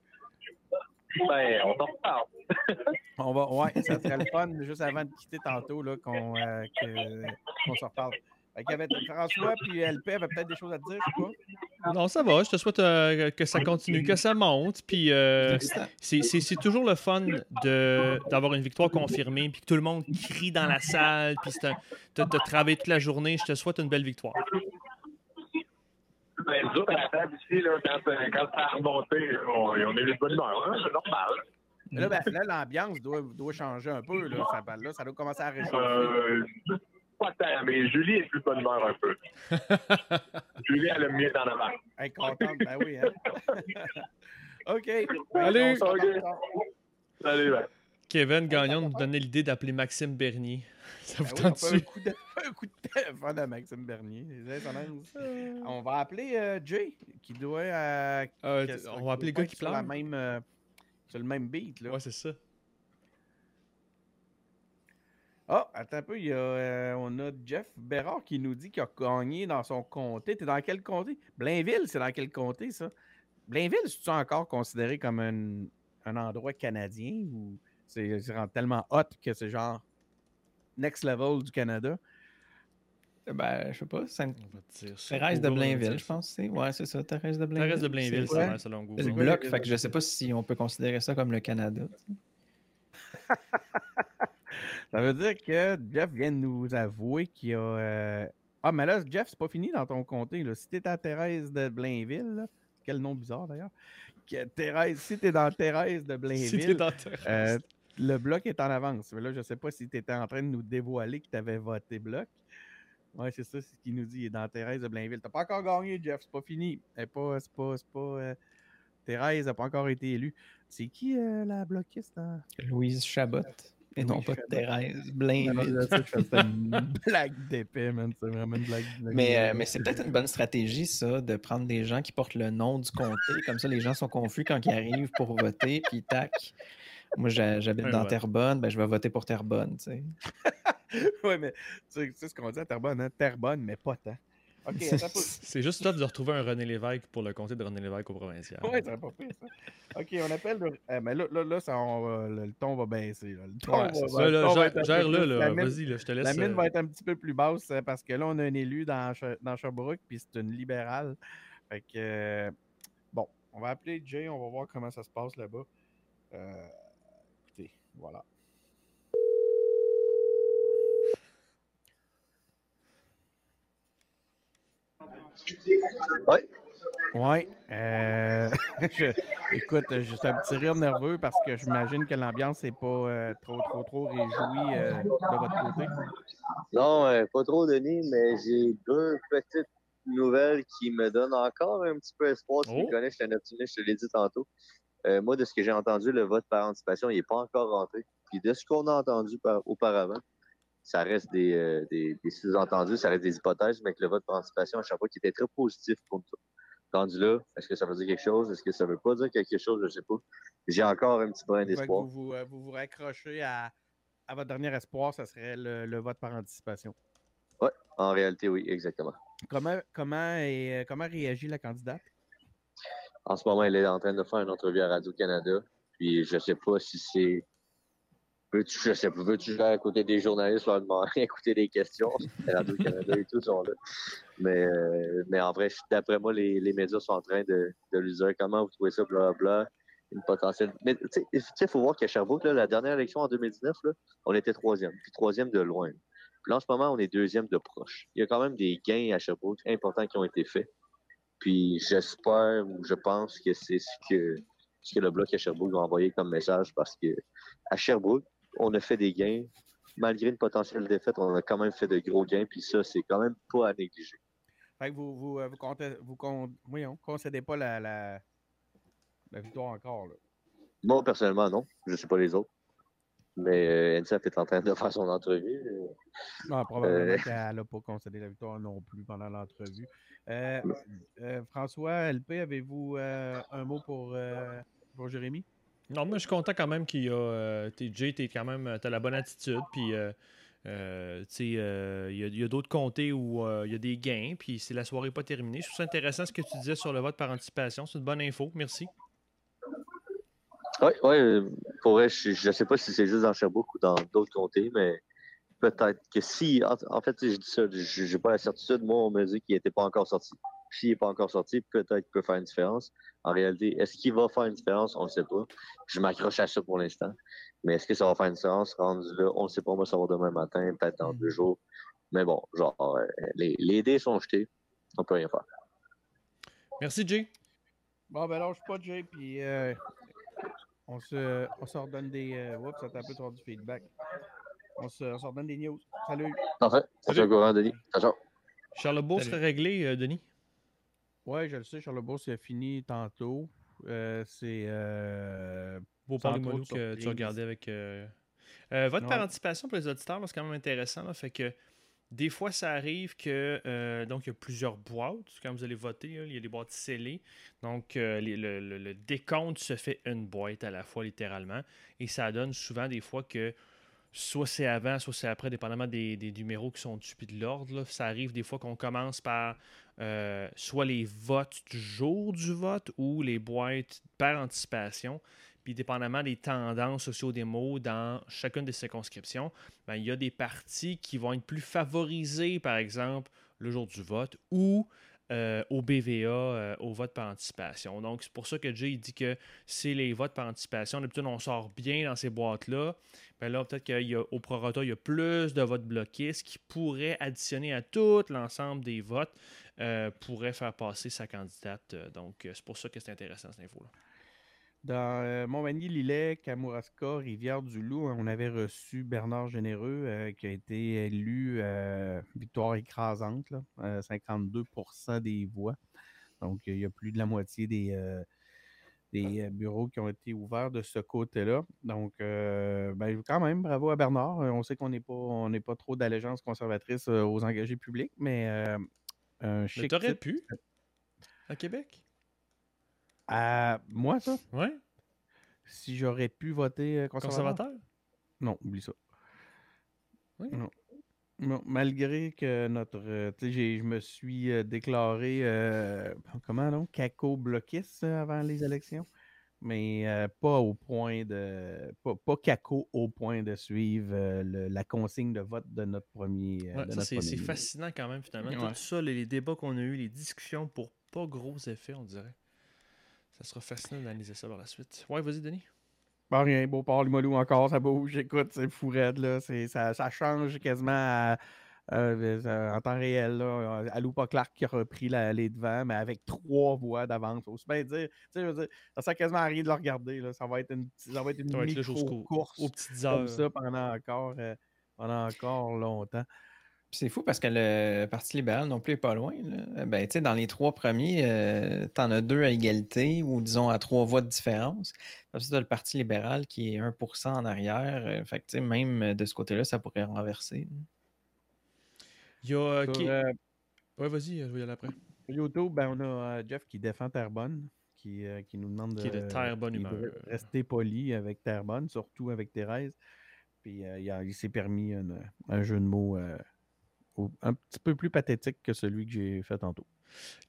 Ben, on t'en reparle. on va, ouais, ça serait le fun, juste avant de quitter tantôt, là, qu'on, euh, qu'on se reparle. François puis LP avait peut-être des choses à te dire, je sais pas. Non, ça va. Je te souhaite euh, que ça continue, que ça monte. Puis euh, c'est toujours le fun d'avoir une victoire confirmée, puis que tout le monde crie dans la salle, puis tu as travaillé toute la journée. Je te souhaite une belle victoire. Ben, nous autres, à la table ici, là, quand, euh, quand ça a remonté, on, on est les bonne humeur, hein, c'est normal. Là, ben, là l'ambiance doit, doit, changer un peu. Là. Ça, là, ça doit commencer à réchauffer pas tant, mais Julie est plus bonne humeur un peu. Julie, elle aime mieux en avant. Elle est contente, ben oui. Hein? OK. Salut. Salut, ben. Kevin Gagnon nous donnait l'idée d'appeler Maxime Bernier. Ça vous ben tente oui, un, coup de, téléphone à Maxime Bernier. Euh. on va appeler euh, Jay, qui doit. Euh, euh on va appeler le gars qui pleure. Même, sur le même beat. Là. Ouais, c'est ça. Ah, attends un peu, il y a, euh, on a Jeff Bérard qui nous dit qu'il a gagné dans son comté. T'es dans quel comté? Blainville, c'est dans quel comté, ça? Blainville, c'est-tu encore considéré comme un, un endroit canadien ou c'est tellement hot que c'est genre next level du Canada? Ben, je sais pas. Thérèse de Blainville, je pense. Ouais, c'est ça, Thérèse de Blainville. Thérèse de Blainville, c'est selon C'est le bloc, fait que je sais pas si on peut considérer ça comme le Canada. Ça veut dire que Jeff vient de nous avouer qu'il y a. Euh, ah, mais là, Jeff, c'est pas fini dans ton comté. Là. Si t'es à Thérèse de Blainville, quel nom bizarre d'ailleurs. Thérèse, si t'es dans Thérèse de Blainville, euh, le bloc est en avance. Mais là, je sais pas si tu étais en train de nous dévoiler que tu avais voté bloc. Oui, c'est ça, c'est ce qu'il nous dit. Il est dans Thérèse de Blainville. T'as pas encore gagné, Jeff, c'est pas fini. C'est pas. C'est pas, pas euh, Thérèse n'a pas encore été élue. C'est qui la bloquiste? Hein? Louise Chabot. Et non pas Thérèse. C'est une blague d'épée, man. C'est vraiment une blague. Mais, euh, mais c'est peut-être une bonne stratégie, ça, de prendre des gens qui portent le nom du comté. Comme ça, les gens sont confus quand ils arrivent pour voter, puis tac. Moi, j'habite dans Terrebonne, ben, je vais voter pour Terrebonne, tu sais. oui, mais tu sais ce qu'on dit à Terrebonne, hein? Terrebonne, mais pas tant. C'est juste toi de retrouver un René Lévesque pour le comté de René Lévesque au provincial. Oui, c'est pas pire, ça. OK, on appelle. Euh, mais là, là, là ça, le, ton va baisser. Là. Le ton va, là. Vas-y, je te laisse. La mine euh, va être un petit peu plus basse euh, parce que là, on a un élu dans, dans Sherbrooke, puis c'est une libérale. Fait que. Bon, on va appeler Jay, on va voir comment ça se passe là-bas. Euh, écoutez, voilà. Oui. Oui. Euh, écoute, juste un petit rire nerveux parce que j'imagine que l'ambiance n'est pas euh, trop, trop, trop réjouie euh, de votre côté. Non, pas trop, Denis, mais j'ai deux petites nouvelles qui me donnent encore un petit peu espoir. Tu oh. connais, je suis je te l'ai dit tantôt. moi, de ce que j'ai entendu, le vote par anticipation, il n'est pas encore rentré. Puis de ce qu'on a entendu auparavant, ça reste des, des, sous-entendus, ça reste des hypothèses, mais que le vote par anticipation, à chaque fois, qui était très positif pour nous rendu là, est-ce que ça veut dire quelque chose? Est-ce que ça veut pas dire quelque chose? Je ne sais pas. J'ai encore un petit brin d'espoir. Vous, euh, vous, vous raccrochez à, à, votre dernier espoir, ça serait le, vote par anticipation. Oui, en réalité, oui, exactement. Comment, comment, euh, comment réagit la candidate? En ce moment, elle est en train de faire une entrevue à Radio-Canada. Puis je ne sais pas si c'est Veux-tu, je sais veux-tu à côté des journalistes leur demander, écouter des questions? Et tout là. Mais, euh, mais en vrai, d'après moi, les, les, médias sont en train de, de lui dire comment vous trouvez ça, blablabla. Une potentielle. Mais tu sais, il faut voir qu'à Sherbrooke, là, la dernière élection en 2019, là, on était troisième. Puis troisième de loin. Puis là, en ce moment, on est deuxième de proche. Il y a quand même des gains à Sherbrooke importants qui ont été faits. Puis j'espère ou je pense que c'est ce que, ce que le bloc à Sherbrooke va envoyer comme message parce que à Sherbrooke, on a fait des gains. Malgré une potentielle défaite, on a quand même fait de gros gains, puis ça, c'est quand même pas à négliger. Fait que vous, vous, euh, vous, comptez, vous concédez pas la, la, victoire encore. Là. Moi, personnellement, non. Je ne sais pas les autres. Mais euh, NCF est en train de faire son entrevue. Non, probablement euh, qu'elle n'a pas concédé la victoire non plus pendant l'entrevue. Euh, François, LP, avez-vous un mot pour, pour Jérémy? Non, moi, je suis content quand même qu'il y a. Euh, Jay, t'es quand même. T'as la bonne attitude. Puis, euh, euh, il y a, d'autres comtés où il y a des gains. Puis, c'est la soirée pas terminée. Je trouve ça intéressant ce que tu disais sur le vote par anticipation. C'est une bonne info. Merci. Oui, oui. Pour vrai, je ne sais pas si c'est juste dans Sherbrooke ou dans d'autres comtés, mais peut-être que si. En, fait, je dis ça, je n'ai pas la certitude. Moi, on me dit qu'il n'était pas encore sorti. S'il n'est pas encore sorti, peut-être qu'il peut faire une différence. En réalité, est-ce qu'il va faire une différence? On ne sait pas. Je m'accroche à ça pour l'instant. Mais est-ce que ça va faire une différence? Rendu là, on ne sait pas. Moi, ça va demain matin, peut-être dans deux mm. jours. Mais bon, genre, euh, les, les dés sont jetés. On ne peut rien faire. Merci, Jay. Bon, ben lâche pas, Jay. Puis euh, on, se, on se redonne des. Euh, oups, ça t'a un peu trop du feedback. On se, on se redonne des news. Salut. Parfait. Salut. au courant, Denis. Ciao, ciao. Charles serait réglé, Denis? Oui, je le sais, Charlebourg, c'est fini tantôt. Euh, c'est. Euh, Beau que tu regardais avec. Euh, euh, votre par anticipation pour les auditeurs, c'est quand même intéressant. Là, fait que des fois, ça arrive que. donc, il y a plusieurs boîtes. Quand vous allez voter, il y a des boîtes scellées. Donc, le, le, décompte se fait une boîte à la fois, littéralement. Et ça donne souvent des fois que soit c'est avant, soit c'est après, dépendamment des, numéros qui sont dessus de l'ordre. Ça arrive des fois qu'on commence par euh, soit les votes du jour du vote ou les boîtes par anticipation. Puis, dépendamment des tendances socio-démo dans chacune des circonscriptions, ben, il y a des partis qui vont être plus favorisés, par exemple, le jour du vote ou euh, au BVA, euh, au vote par anticipation. Donc, c'est pour ça que Jay dit que c'est les votes par anticipation. D'habitude, on sort bien dans ces boîtes-là. Ben là, peut-être qu'au prorata, il y a plus de votes bloqués, ce qui pourrait additionner à tout l'ensemble des votes, euh, pourrait faire passer sa candidate. Donc, c'est pour ça que c'est intéressant, cette info-là. Dans euh, Montmagny, Lillet, Kamouraska, Rivière-du-Loup, on avait reçu Bernard Généreux euh, qui a été élu euh, victoire écrasante, 52% des voix. Donc, il y a plus de la moitié des, des bureaux qui ont été ouverts de ce côté-là. Donc, ben, quand même, bravo à Bernard. On sait qu'on n'est pas, pas trop d'allégeance conservatrice aux engagés publics, mais un chic. Mais t'aurais pu à Québec? Moi, ça? Oui. Si j'aurais pu voter euh, conservateur? Non, oublie ça. Oui. Non. malgré que notre. Euh, tu sais, je me suis euh, déclaré. comment non? Caco bloquiste avant les élections. Mais pas au point de. Pas, caco au point de suivre la consigne de vote de notre premier. c'est fascinant quand même, finalement. Tout ça, les, les débats qu'on a eus, les discussions pour pas gros effets, on dirait. Ça sera fascinant d'analyser ça par la suite. Ouais, vas-y, Denis. Bon, rien, beau port, Molou encore, ça bouge. Écoute, c'est fou raide, là. Ça, ça change quasiment euh, en temps réel. Là. Aloupa Clark qui a repris la, les devants, mais avec trois voix d'avance. Faut se bien dire, dire, ça sert quasiment à rien de le regarder. Là. Ça va être une, ça va être une micro-course aux petites heures. comme ça pendant encore, euh, pendant encore longtemps. C'est fou parce que le Parti libéral non plus n'est pas loin. Ben, dans les trois premiers, euh, tu en as deux à égalité ou disons à trois voix de différence. Ensuite, tu as le Parti libéral qui est 1% en arrière. Euh, fait que, même de ce côté-là, ça pourrait renverser. Il y a. Euh, qui... Ouais, vas-y, je vais y aller après. Sur YouTube, ben, on a Jeff qui défend Terrebonne, qui, qui nous demande qui de, est de Terrebonne humeur. rester poli avec Terrebonne, surtout avec Thérèse. Puis il, il s'est permis un jeu de mots un petit peu plus pathétique que celui que j'ai fait tantôt.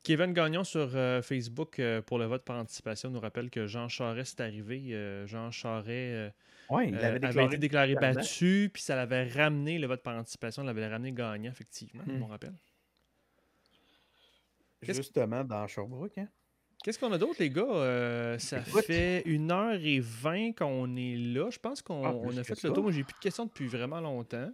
Kevin Gagnon sur euh, Facebook euh, pour le vote par anticipation nous rappelle que Jean Charest est arrivé. Euh, Jean Charest il avait, été déclaré battu, puis ça l'avait ramené, le vote par anticipation, l'avait ramené gagnant, effectivement, je hmm. me rappelle. Justement, dans Sherbrooke. Hein? Qu'est-ce qu'on a d'autre, les gars? Euh, ça fait une heure et vingt qu'on est là. Je pense qu'on ah, a fait le tour. Moi, j'ai plus de questions depuis vraiment longtemps.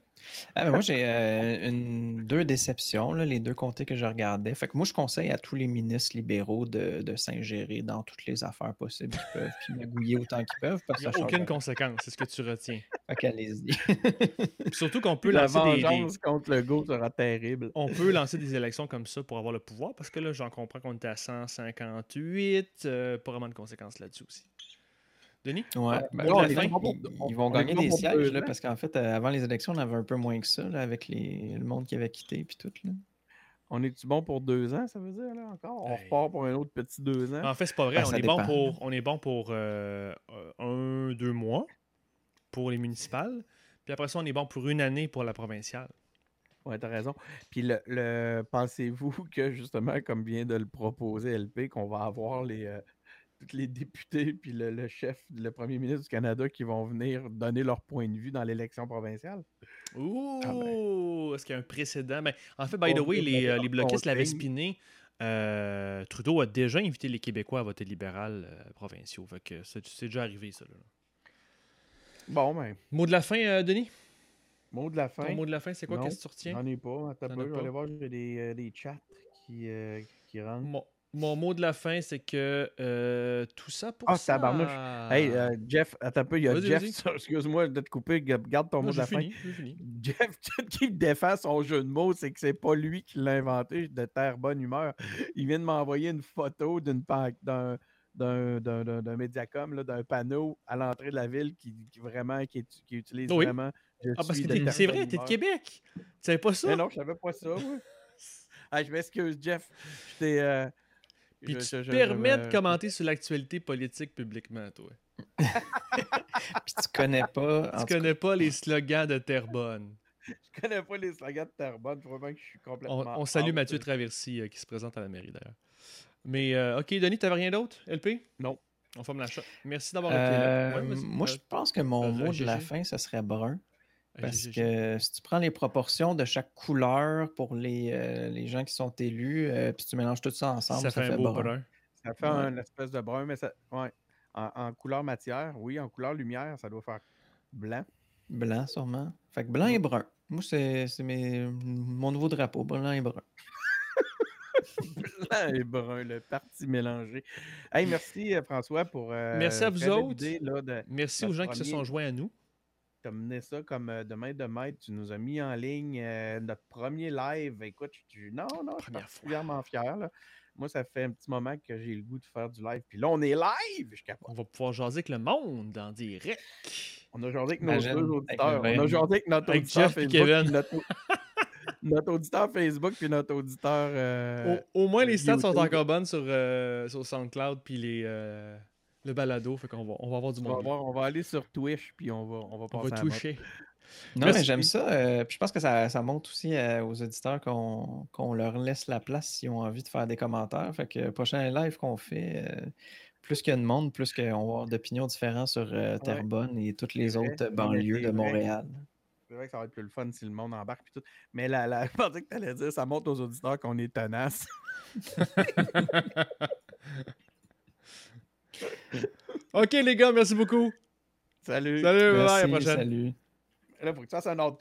Ah, ben, moi, j'ai euh, une, deux déceptions, les deux comtés que je regardais. Fait que moi, je conseille à tous les ministres libéraux de, s'ingérer dans toutes les affaires possibles qu'ils peuvent, puis magouiller autant qu'ils peuvent. Il n'y a aucune conséquence, c'est ce que tu retiens. Fait qu'allez-y. surtout qu'on peut lancer des... Contre le go sera terrible. On peut lancer des élections comme ça pour avoir le pouvoir, parce que là, j'en comprends qu'on était à 158. Euh, pas vraiment de conséquences là-dessus aussi. Denis? Ouais. Ben, ils, vont gagner des sièges, parce qu'en fait, euh, avant les élections, on avait un peu moins que ça, avec les, le monde qui avait quitté puis tout. Là. On est-tu bon pour deux ans, ça veut dire, là, encore? On repart pour un autre petit deux ans? En fait, c'est pas vrai. Ben, on, est bon pour, on est bon pour euh, un, deux mois pour les municipales. Puis après ça, on est bon pour une année pour la provinciale. Oui, tu as raison. Puis le, pensez-vous que justement, comme vient de le proposer LP, qu'on va avoir les, euh, tous les députés puis le, chef, le premier ministre du Canada qui vont venir donner leur point de vue dans l'élection provinciale? Ouh! Ah ben. Est-ce qu'il y a un précédent? Ben, en fait, by the way, les, euh, les bloquistes l'avaient spiné. Euh, Trudeau a déjà invité les Québécois à voter libéral provinciaux. Fait que c'est déjà arrivé, ça. Là. Bon, ben. Mot de la fin, Denis? Mot de la fin? Ton mot de la fin, c'est quoi? Qu'est-ce que tu retiens? J'en ai pas. Attends peu, je vais aller voir, j'ai des, euh, des, chats qui, euh, qui rentrent. Mon, mon, mot de la fin, c'est que euh, tout ça pour ah, ça... Ah, Hey, Jeff, attends un peu, il y a Jeff, excuse-moi de te couper, garde ton mot de la fin. Jeff, qui défend son jeu de mots, c'est que c'est pas lui qui l'a inventé de terre bonne humeur. Il vient de m'envoyer une photo d'une d'un d'un médiacom, d'un panneau à l'entrée de la ville qui, vraiment qui, qui utilise vraiment ah, parce que c'est vrai, t'es de Québec. Tu savais pas ça? Mais non, je savais pas ça, ah, je m'excuse, Jeff. J'étais. Euh, Puis tu te permets de commenter sur l'actualité politique publiquement, toi. Puis tu connais pas. Tu connais pas les slogans de Terrebonne. Je connais pas les slogans de Terrebonne. Vraiment que je suis complètement. On, salue Mathieu Traversy euh, qui se présente à la mairie d'ailleurs. Mais euh, ok, Denis, t'avais rien d'autre, LP? Non. On forme la Merci d'avoir été là. moi, je pense que mon mot de la fin, ce serait brun. Parce que si tu prends les proportions de chaque couleur pour les, euh, les gens qui sont élus, euh, puis tu mélanges tout ça ensemble, ça, fait, un beau brun. Ça fait un espèce de brun, mais ça, ouais, en, couleur matière, oui, en couleur lumière, ça doit faire blanc. Blanc, sûrement. Fait que blanc et brun. Moi, c'est mon nouveau drapeau, blanc et brun. blanc et brun, le parti mélangé. Hey, merci euh, François pour. merci à vous autres. merci aux gens qui se sont joints à nous tu as mené ça comme euh, de main de maître. Tu nous as mis en ligne euh, notre premier live. Écoute, je, non, non, je suis particulièrement fier. Moi, ça fait un petit moment que j'ai le goût de faire du live. Puis là, on est live. On va pouvoir jaser avec le monde en direct. On a jasé avec nos deux auditeurs. On a jasé avec notre auditeur Facebook. Notre, auditeur Facebook puis notre auditeur. Euh, au, moins, les stats sont encore bonnes sur, sur SoundCloud puis les le balado. Fait qu'on va, on va avoir du monde. On va, aller sur Twitch, puis on va, on va passer on va toucher. Non, mais j'aime ça. Euh, puis je pense que ça, ça montre aussi euh, aux auditeurs qu'on leur laisse la place s'ils ont envie de faire des commentaires. Fait que prochain live qu'on fait, euh, plus qu'il y a de monde, plus qu'on va avoir d'opinions différentes sur Terrebonne et toutes les autres banlieues de Montréal. C'est vrai que ça va être plus le fun si le monde embarque. Puis tout. Mais la, la, je pensais que tu allais dire, ça montre aux auditeurs qu'on est tenace. OK, les gars, merci beaucoup. Salut. Salut, bye, à la Merci, prochaine. salut. Là, faut que tu fasses un autre